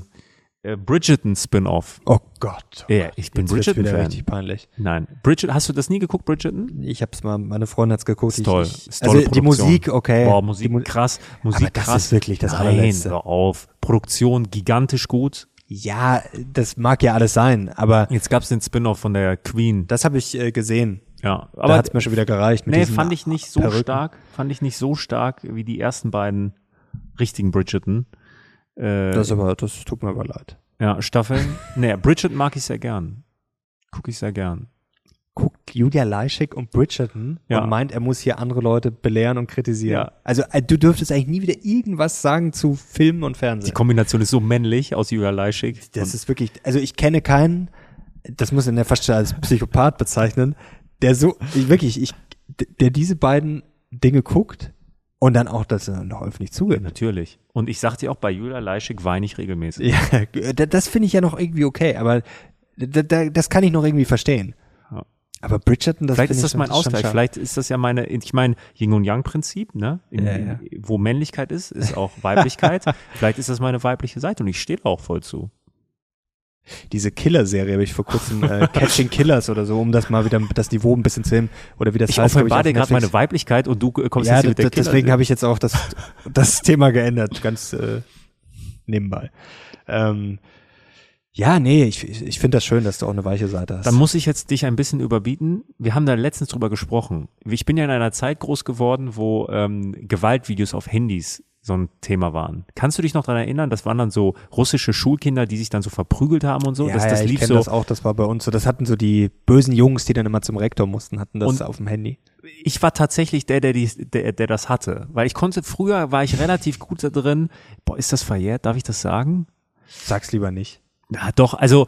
äh, Bridgerton-Spin-Off. Oh Gott. Oh Ja, ich bin Bridgerton-Fan. richtig peinlich. Nein, Bridget, hast du das nie geguckt, Bridgerton? Ich hab's mal, meine Freundin hat's geguckt. Ist toll. Ich, Ist also die. Musik, okay. Boah, Musik Mu- krass, Musik Aber das krass. ist wirklich das Nein, allerletzte. hör auf. Produktion gigantisch gut. Ja, das mag ja alles sein, aber Jetzt gab's den Spin-off von der Queen. das habe ich äh, gesehen. Ja, da aber hat's mir schon wieder gereicht. Mit nee, fand ich nicht so Perücken. stark. Fand ich nicht so stark wie die ersten beiden richtigen Bridgerton. Äh, Das aber, das tut mir aber leid. ja, Staffeln. nee, Bridgerton mag ich sehr gern. Gucke ich sehr gern. Guckt Julia Leischig und Bridgerton Ja. und meint, er muss hier andere Leute belehren und kritisieren. Ja. Also äh, du dürftest eigentlich nie wieder irgendwas sagen zu Filmen und Die Fernsehen. Kombination ist so männlich aus Julia Leischig. Das ist wirklich, also ich kenne keinen, das muss in der fast schon als Psychopath bezeichnen, der so, ich, wirklich, ich, der diese beiden Dinge guckt und dann auch das noch öffentlich zugeht. Natürlich. Und ich sag dir auch, bei Julia Leischig weine ich regelmäßig. Ja, *laughs* da- das finde ich ja noch irgendwie okay, aber da, da, das kann ich noch irgendwie verstehen. Aber Bridgerton, das Vielleicht ist ich das mein Ausgleich. Vielleicht ist das ja meine, ich meine, Yin und Yang Prinzip, ne? In, Ja, ja. Wo Männlichkeit ist, ist auch *laughs* Weiblichkeit. Vielleicht ist das meine weibliche Seite und ich stehe da auch voll zu. Diese Killer-Serie habe ich vor kurzem, äh, *laughs* Catching Killers oder so, um das mal wieder, das Niveau ein bisschen zu heben, oder wie das Ich heißt. glaub offenbar dir gerade meine Weiblichkeit und du äh, kommst Ja, jetzt mit der das, deswegen Killer- habe ich jetzt auch das, das *laughs* Thema geändert, ganz äh, nebenbei. Ähm, ja, nee, ich, ich, finde das schön, dass du auch eine weiche Seite hast. Dann muss ich jetzt dich ein bisschen überbieten. Wir haben da letztens drüber gesprochen. Ich bin ja in einer Zeit groß geworden, wo ähm, Gewaltvideos auf Handys so ein Thema waren. Kannst du dich noch daran erinnern? Das waren dann so russische Schulkinder, die sich dann so verprügelt haben und so. Ja, das, das ja, ich so. das auch, das war bei uns so. Das hatten so die bösen Jungs, die dann immer zum Rektor mussten, hatten das auf dem Handy. Ich war tatsächlich der, der, die, der, der das hatte. Weil ich konnte, früher war ich relativ gut da drin. Boah, ist das verjährt? Darf ich das sagen? Sag's lieber nicht. Na doch, also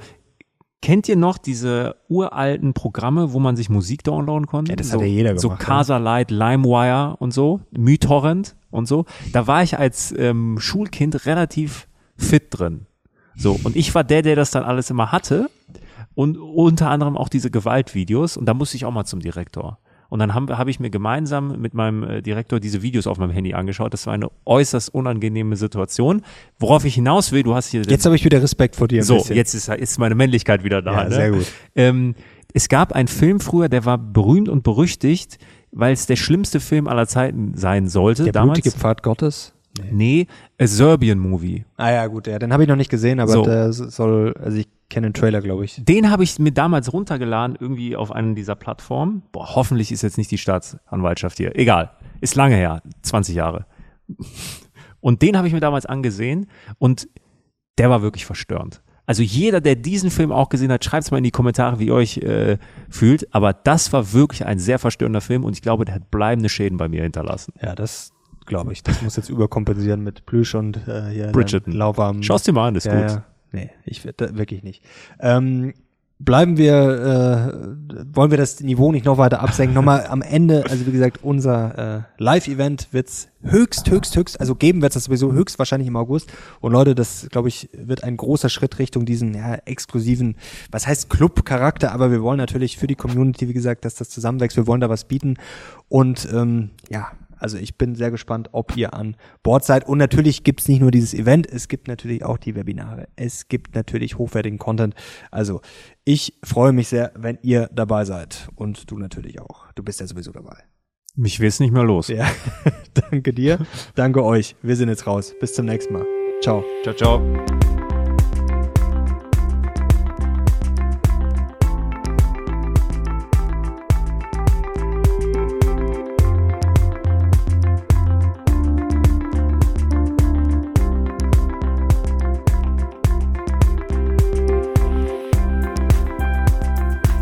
Kennt ihr noch diese uralten Programme, wo man sich Musik downloaden konnte? Ja, das so, hat ja jeder gemacht. So Casa Light, LimeWire und so, MyTorrent und so. Da war ich als ähm, Schulkind relativ fit drin. So, und ich war der, der das dann alles immer hatte. Und unter anderem auch diese Gewaltvideos. Und da musste ich auch mal zum Direktor. Und dann habe hab ich mir gemeinsam mit meinem äh, Direktor diese Videos auf meinem Handy angeschaut. Das war eine äußerst unangenehme Situation. Worauf ich hinaus will, du hast hier. Jetzt habe ich wieder Respekt vor dir. so, bisschen. jetzt ist, ist meine Männlichkeit wieder da. Ja, ne? sehr gut. Ähm, es gab einen Film früher, der war berühmt und berüchtigt, weil es der schlimmste Film aller Zeiten sein sollte. Der damals. blutige Pfad Gottes? Nee. nee, a Serbian Movie. Ah ja, gut, ja, den habe ich noch nicht gesehen, aber so. der soll, also ich kenne den Trailer, glaube ich. Den habe ich mir damals runtergeladen, irgendwie auf einen dieser Plattformen. Boah, hoffentlich ist jetzt nicht die Staatsanwaltschaft hier. Egal, ist lange her, 20 Jahre. *laughs* Und den habe ich mir damals angesehen und der war wirklich verstörend. Also jeder, der diesen Film auch gesehen hat, schreibt es mal in die Kommentare, wie ihr euch äh, fühlt. Aber das war wirklich ein sehr verstörender Film und ich glaube, der hat bleibende Schäden bei mir hinterlassen. Ja, das glaube ich. Das muss jetzt überkompensieren mit Plüsch und äh, hier Bridgerton. lauwarmen. Schau's dir mal an, ist ja, gut. Ja. Nee, ich wirklich nicht. Ähm, bleiben wir, äh, wollen wir das Niveau nicht noch weiter absenken. Nochmal am Ende, also wie gesagt, unser äh, Live-Event wird's höchst, höchst, höchst, also geben wird's das sowieso höchst wahrscheinlich im August. Und Leute, das, glaube ich, wird ein großer Schritt Richtung diesen ja, exklusiven, was heißt Club-Charakter, aber wir wollen natürlich für die Community, wie gesagt, dass das zusammenwächst, wir wollen da was bieten. Und ähm, ja, also ich bin sehr gespannt, ob ihr an Bord seid. Und natürlich gibt's nicht nur dieses Event, es gibt natürlich auch die Webinare. Es gibt natürlich hochwertigen Content. Also ich freue mich sehr, wenn ihr dabei seid. Und du natürlich auch. Du bist ja sowieso dabei. Mich will's nicht mehr los. Ja, *laughs* danke dir. danke euch. Wir sind jetzt raus. Bis zum nächsten Mal. Ciao. Ciao, ciao.